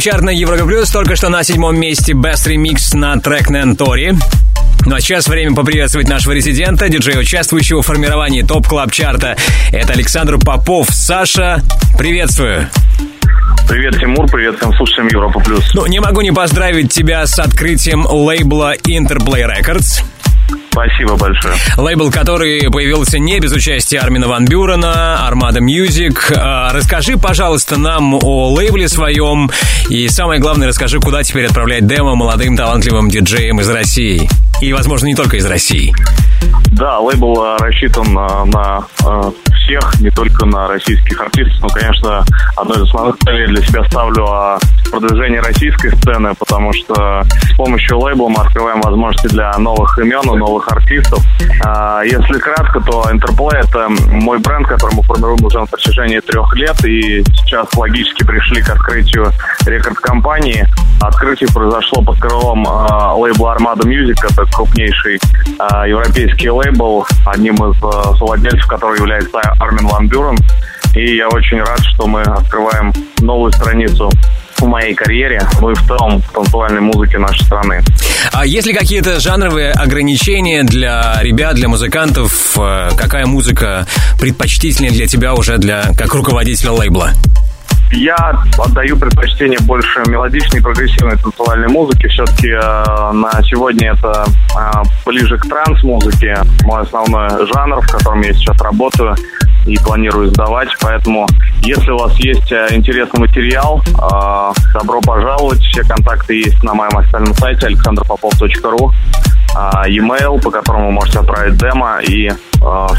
Chart на Европе Плюс. Только что на седьмом месте Best Remix на трек Нентори. Ну а сейчас время поприветствовать нашего резидента, диджея, участвующего в формировании Top Club Chart а. Это Александр Попов. Саша, приветствую. Привет, Тимур, привет всем слушателям Европа Плюс. Ну, не могу не поздравить тебя с открытием лейбла Interplay Records. Спасибо большое. Лейбл, который появился не без участия Армина Ван Бюрена, Armada Music. А, Расскажи, пожалуйста, нам о лейбле своем и, самое главное, расскажи, куда теперь отправлять демо молодым талантливым диджеям из России. И, возможно, не только из России. Да, лейбл э, рассчитан э, на э, всех, не только на российских артистов. Но, конечно, одной из основных целей для себя ставлю а, продвижение российской сцены, потому что с помощью лейбла мы открываем возможности для новых имен и новых артистов. А, Если кратко, то Interplay — это мой бренд, который мы формируем уже на протяжении трех лет, и сейчас логически пришли к открытию рекорд-компании. Открытие произошло под крылом а, лейбла Armada Music, это крупнейший а, европейский лейбл, одним из совладельцев которого является Армин Ван Бюрен. И я очень рад, что мы открываем новую страницу в моей карьере, ну и в целом в танцевальной музыке нашей страны. А есть ли какие-то жанровые ограничения для ребят, для музыкантов? Э, Какая музыка предпочтительнее для тебя уже для как руководителя лейбла? Я отдаю предпочтение больше мелодичной, прогрессивной танцевальной музыке. Все-таки э, на сегодня это э, ближе к транс-музыке. Мой основной жанр, в котором я сейчас работаю и планирую сдавать. Поэтому, если у вас есть э, интересный материал, э, добро пожаловать. Все контакты есть на моем официальном сайте alexanderpopov.ru а, e-mail, по которому вы можете отправить демо, и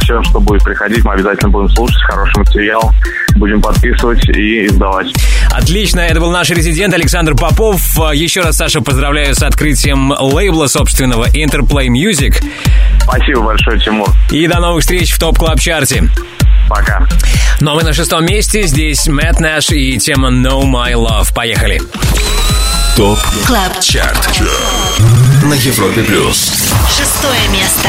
все, что будет приходить, мы обязательно будем слушать, хороший материал, будем подписывать и издавать. Отлично, это был наш резидент Александр Попов. Э, Еще раз, Саша, поздравляю с открытием лейбла собственного Interplay Music. Спасибо большое, Тимур. И до новых встреч в Топ Клаб Чарте. Пока. Ну а мы на шестом месте. Здесь Matt Nash и тема No My Love. Поехали. ТОП Клаб Чарт на Европе плюс. Шестое место.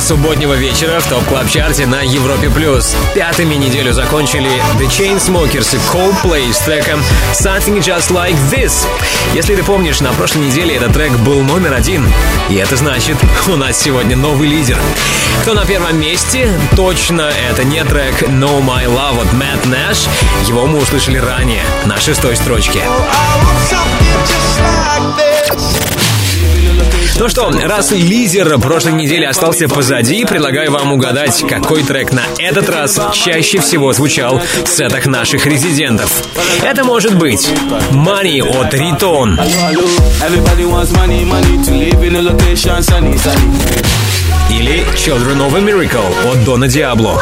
Субботнего вечера в ТОП Клаб Чарте на Европе Плюс. Пятыми неделю закончили The Chainsmokers и Coldplay с треком Something Just Like This. Если ты помнишь, на прошлой неделе этот трек был номер один. И это значит, у нас сегодня новый лидер. Кто на первом месте? Точно это не трек No My Love от Matt Nash. Его мы услышали ранее, на шестой строчке. Ну что, раз лидер прошлой недели остался позади, предлагаю вам угадать, какой трек на этот раз чаще всего звучал в сетах наших резидентов. Это может быть Money от Ритон. Или Children of a Miracle от Дона Диабло.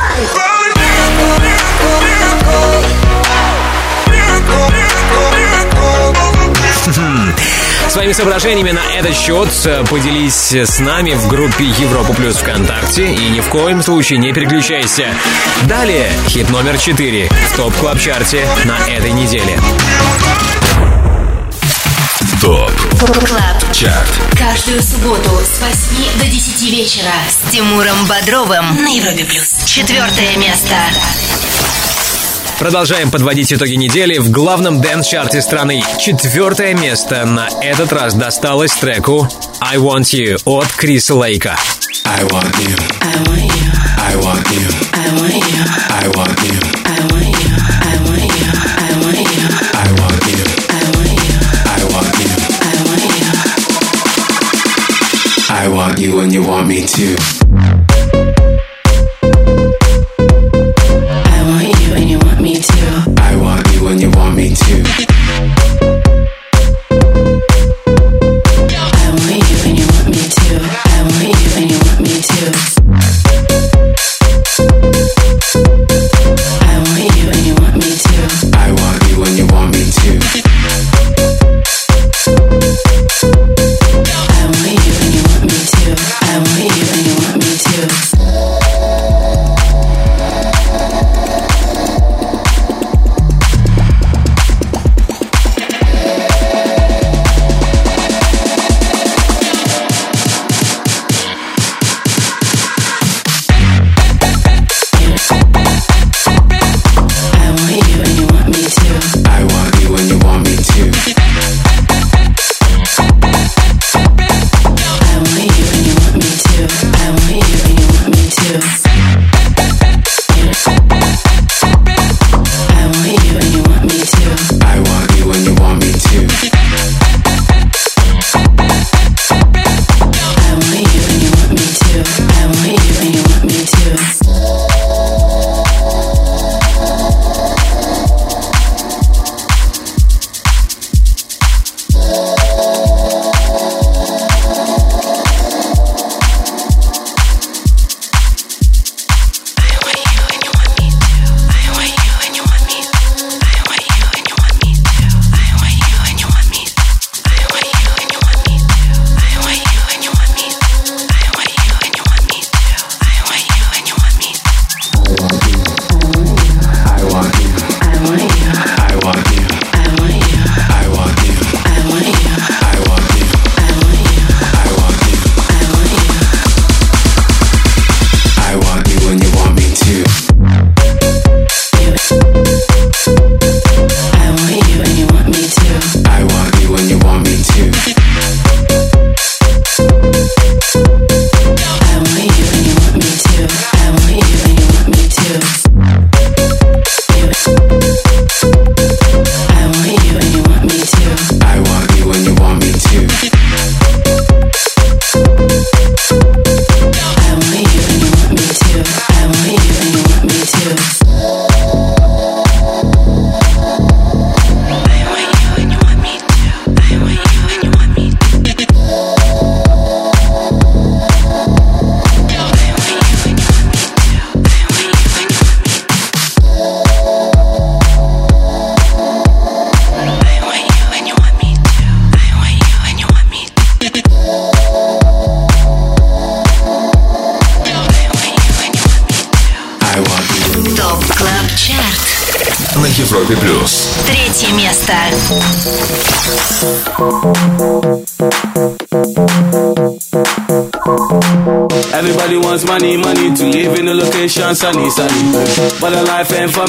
Своими соображениями на этот счет э, поделись с нами в группе Европа Плюс ВКонтакте и ни в коем случае не переключайся. Далее хит номер 4 в топ клаб чарте на этой неделе. ТОП Клаб. ЧАРТ Каждую субботу с 8 до 10 вечера с Тимуром Бодровым на Европе Плюс. Четвертое место. Продолжаем подводить итоги недели в главном дэнс-чарте страны. Четвертое место на этот раз досталось треку I Want You от Криса Лейка. I want you. I want you. I want you. I want you. I want you. I want you. I want you. I want you. I want you. I want you. I want you. I want you. I want you and you want me too. when you want me to.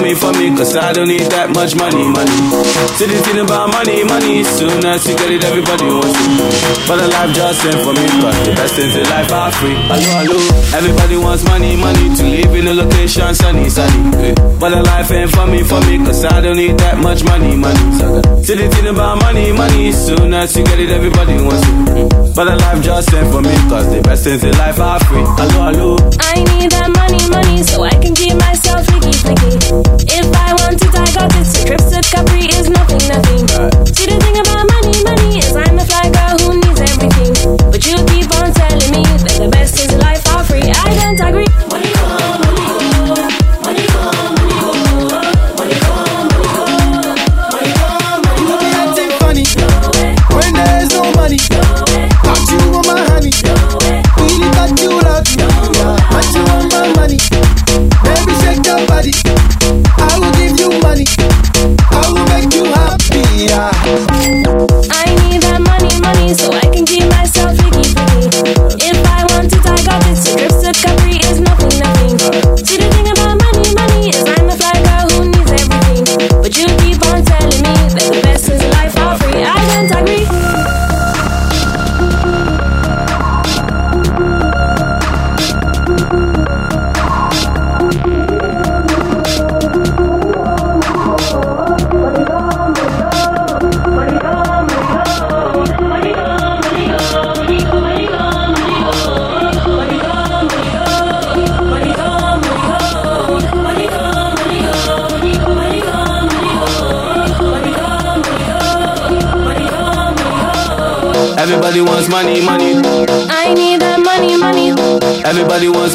Life for me, cause I don't need that much money, money. See the thing about money, money, soon as you get it, everybody wants it. But the life just ain't for me, cause the best things in life are free. Hello, hello. Everybody wants money, money to live in a location sunny, sunny. But the life ain't for me, for me, cause I don't need that much money, money. See the thing about money, money, soon as you get it, everybody wants it. But the life just ain't for me, cause the best things in life are free. Hello, hello. I need that money, money, so I can keep myself flicky, flicky.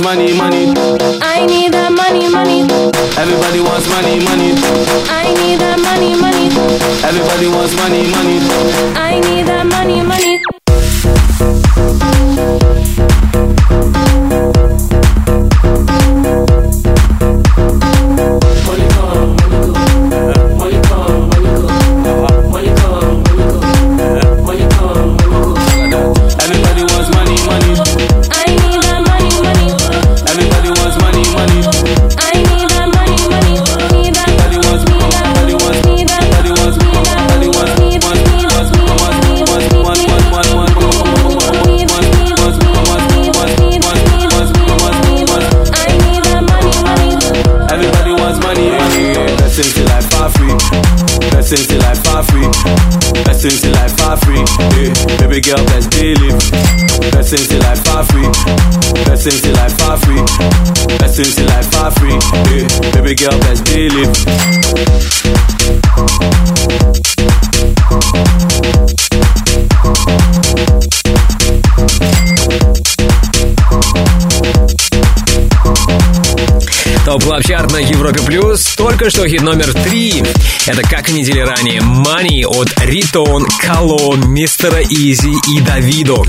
Wants money, money. I need that money, money. Everybody wants money, money. I need that money, money. Everybody wants money, money. Things in life are free. Best in life are free. Yeah. Baby girl, best believe. Топ Клаб Чарт на Европе Плюс. Только что хит номер три. Это как и недели ранее. Money от Riton, Kah-Lo, Mr Eazi и Davido.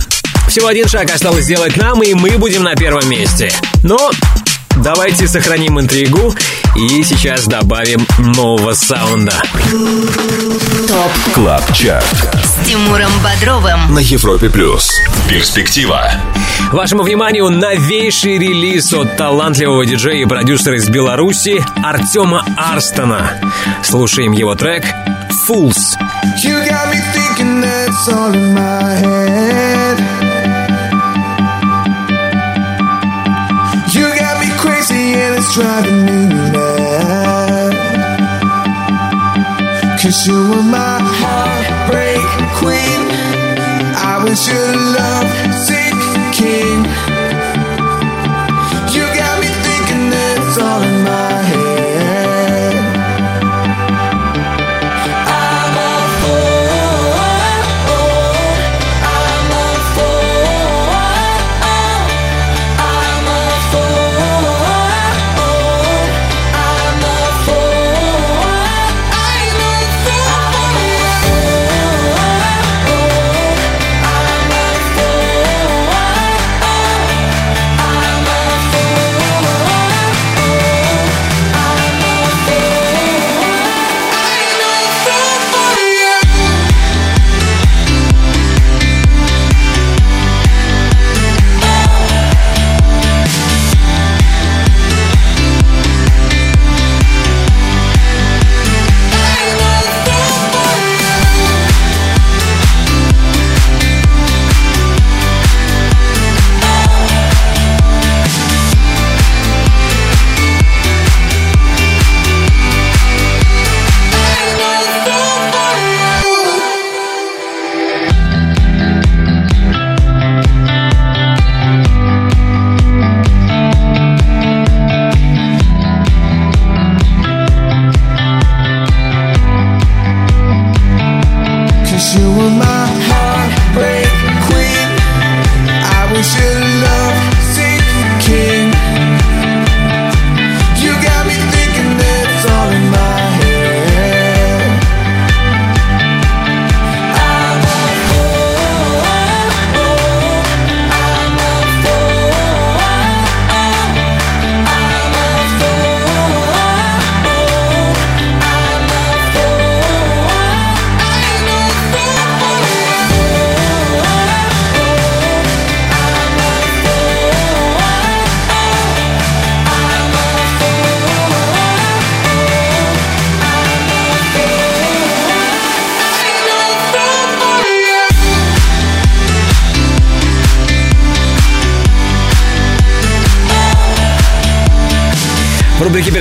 Всего один шаг осталось сделать нам, и мы будем на первом месте. Но давайте сохраним интригу и сейчас добавим нового саунда. ТОП Клаб Чарт с Тимуром Бодровым. на Европе плюс. Перспектива. Вашему вниманию новейший релиз от талантливого диджея и продюсера из Беларуси Артема Arston'а. Слушаем его трек «Fools». You got me thinking that's all in my head. Driving me mad. Cause you were my heartbreak queen. I was your love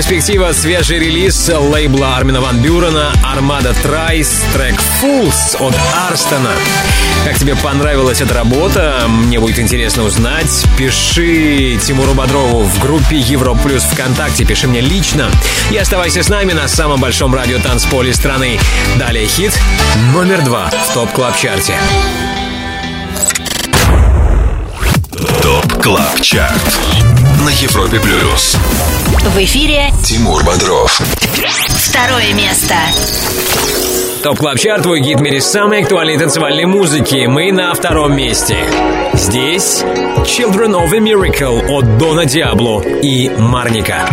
«Перспектива» свежий релиз лейбла Армина Ван Бюрена «Armada Trice» трек «Fools» от Arston'а. Как тебе понравилась эта работа? Мне будет интересно узнать. Пиши Тимуру Бодрову в группе Европа Плюс ВКонтакте. Пиши мне лично. И оставайся с нами на самом большом радио танцполе страны. Далее хит номер два в ТОП Клаб Чарте. ТОП КЛАБ ЧАРТ на Европе Плюс. В эфире Тимур Бодров. второе место. ТОП Клаб Чарт, твой гид в мире самой актуальной танцевальной музыки. Мы на втором месте. Здесь Children of a Miracle от Don Diablo и Marnik'а.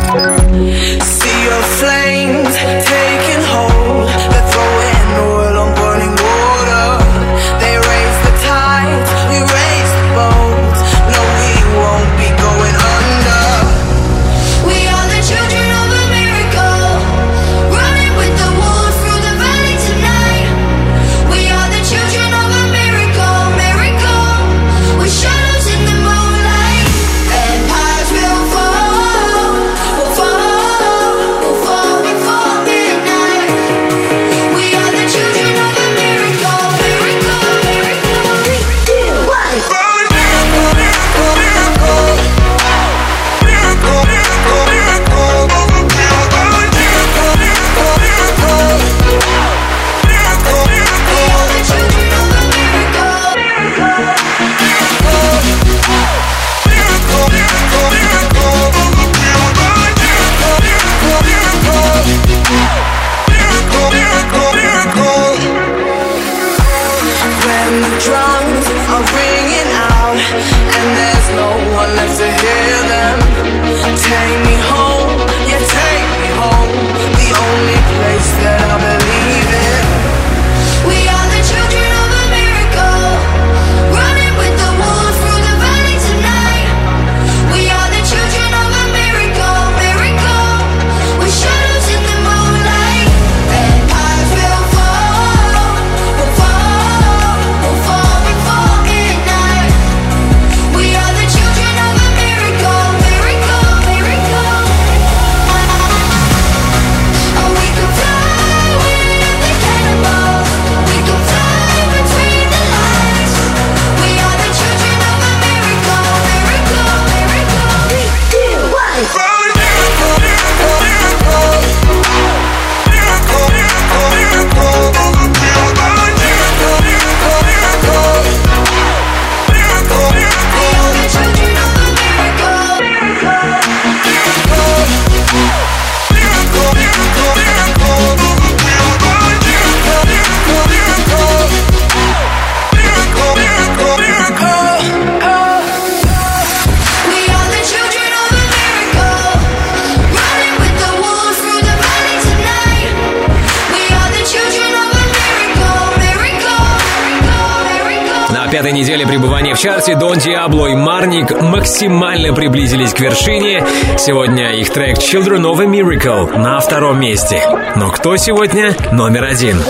Максимально приблизились к вершине. Сегодня их трек Children of a Miracle на втором месте. Но кто сегодня номер один?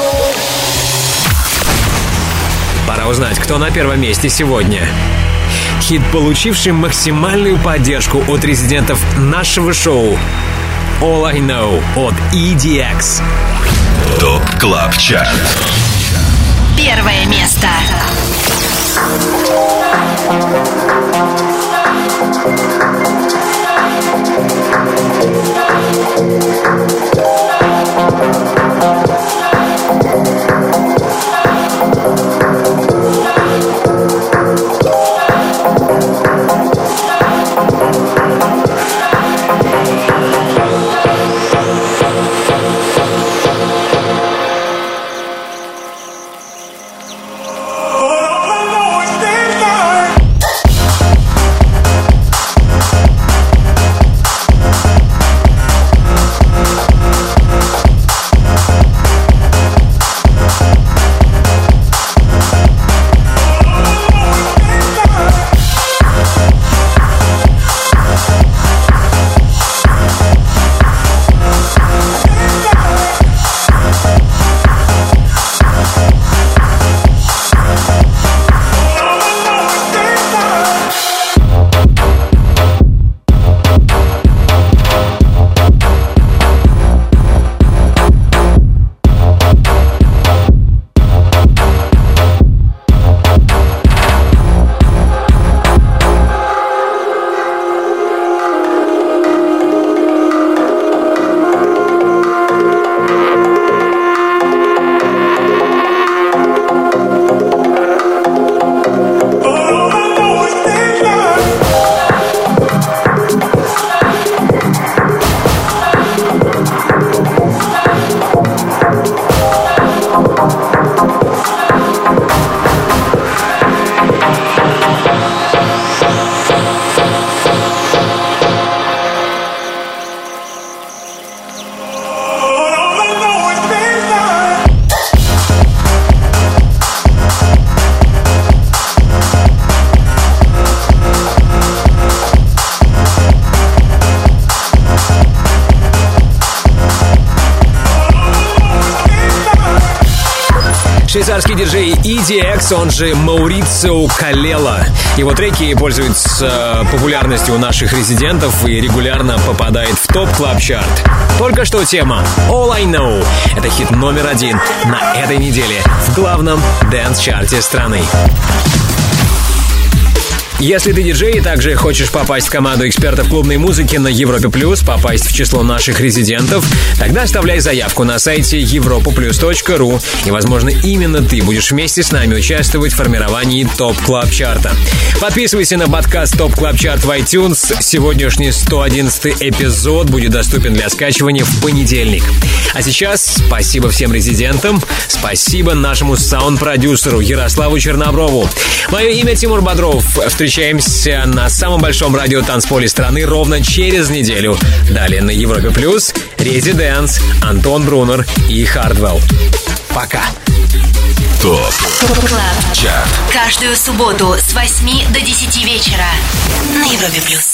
Пора узнать, кто на первом месте сегодня. Хит, получивший максимальную поддержку от резидентов нашего шоу All I Know от EDX. ТОП КЛАБ ЧАРТ. Первое место. Thank you. EDX, он же Маурицио Колелла. Его треки пользуются популярностью у наших резидентов и регулярно попадает в топ клаб чарт Только что тема All I Know. Это хит номер один на этой неделе в главном дэнс-чарте страны. Если ты диджей и также хочешь попасть в команду экспертов клубной музыки на Европе Плюс, попасть в число наших резидентов, тогда оставляй заявку на сайте europaplus.ru и, возможно, именно ты будешь вместе с нами участвовать в формировании ТОП Клаб Чарта. Подписывайся на подкаст ТОП Клаб Чарт в iTunes. Сегодняшний 111 эпизод будет доступен для скачивания в понедельник. А сейчас спасибо всем резидентам, спасибо нашему саунд-продюсеру Ярославу Черноброву. Мое имя Тимур Бодров. Встречаемся на самом большом радио танцполе страны ровно через неделю. Далее на Европе Плюс, Residance, Антон Брунер и Hardwell. Пока. ТОП Клаб. ЧАРТ Каждую субботу с 8 до 10 вечера на Европе плюс.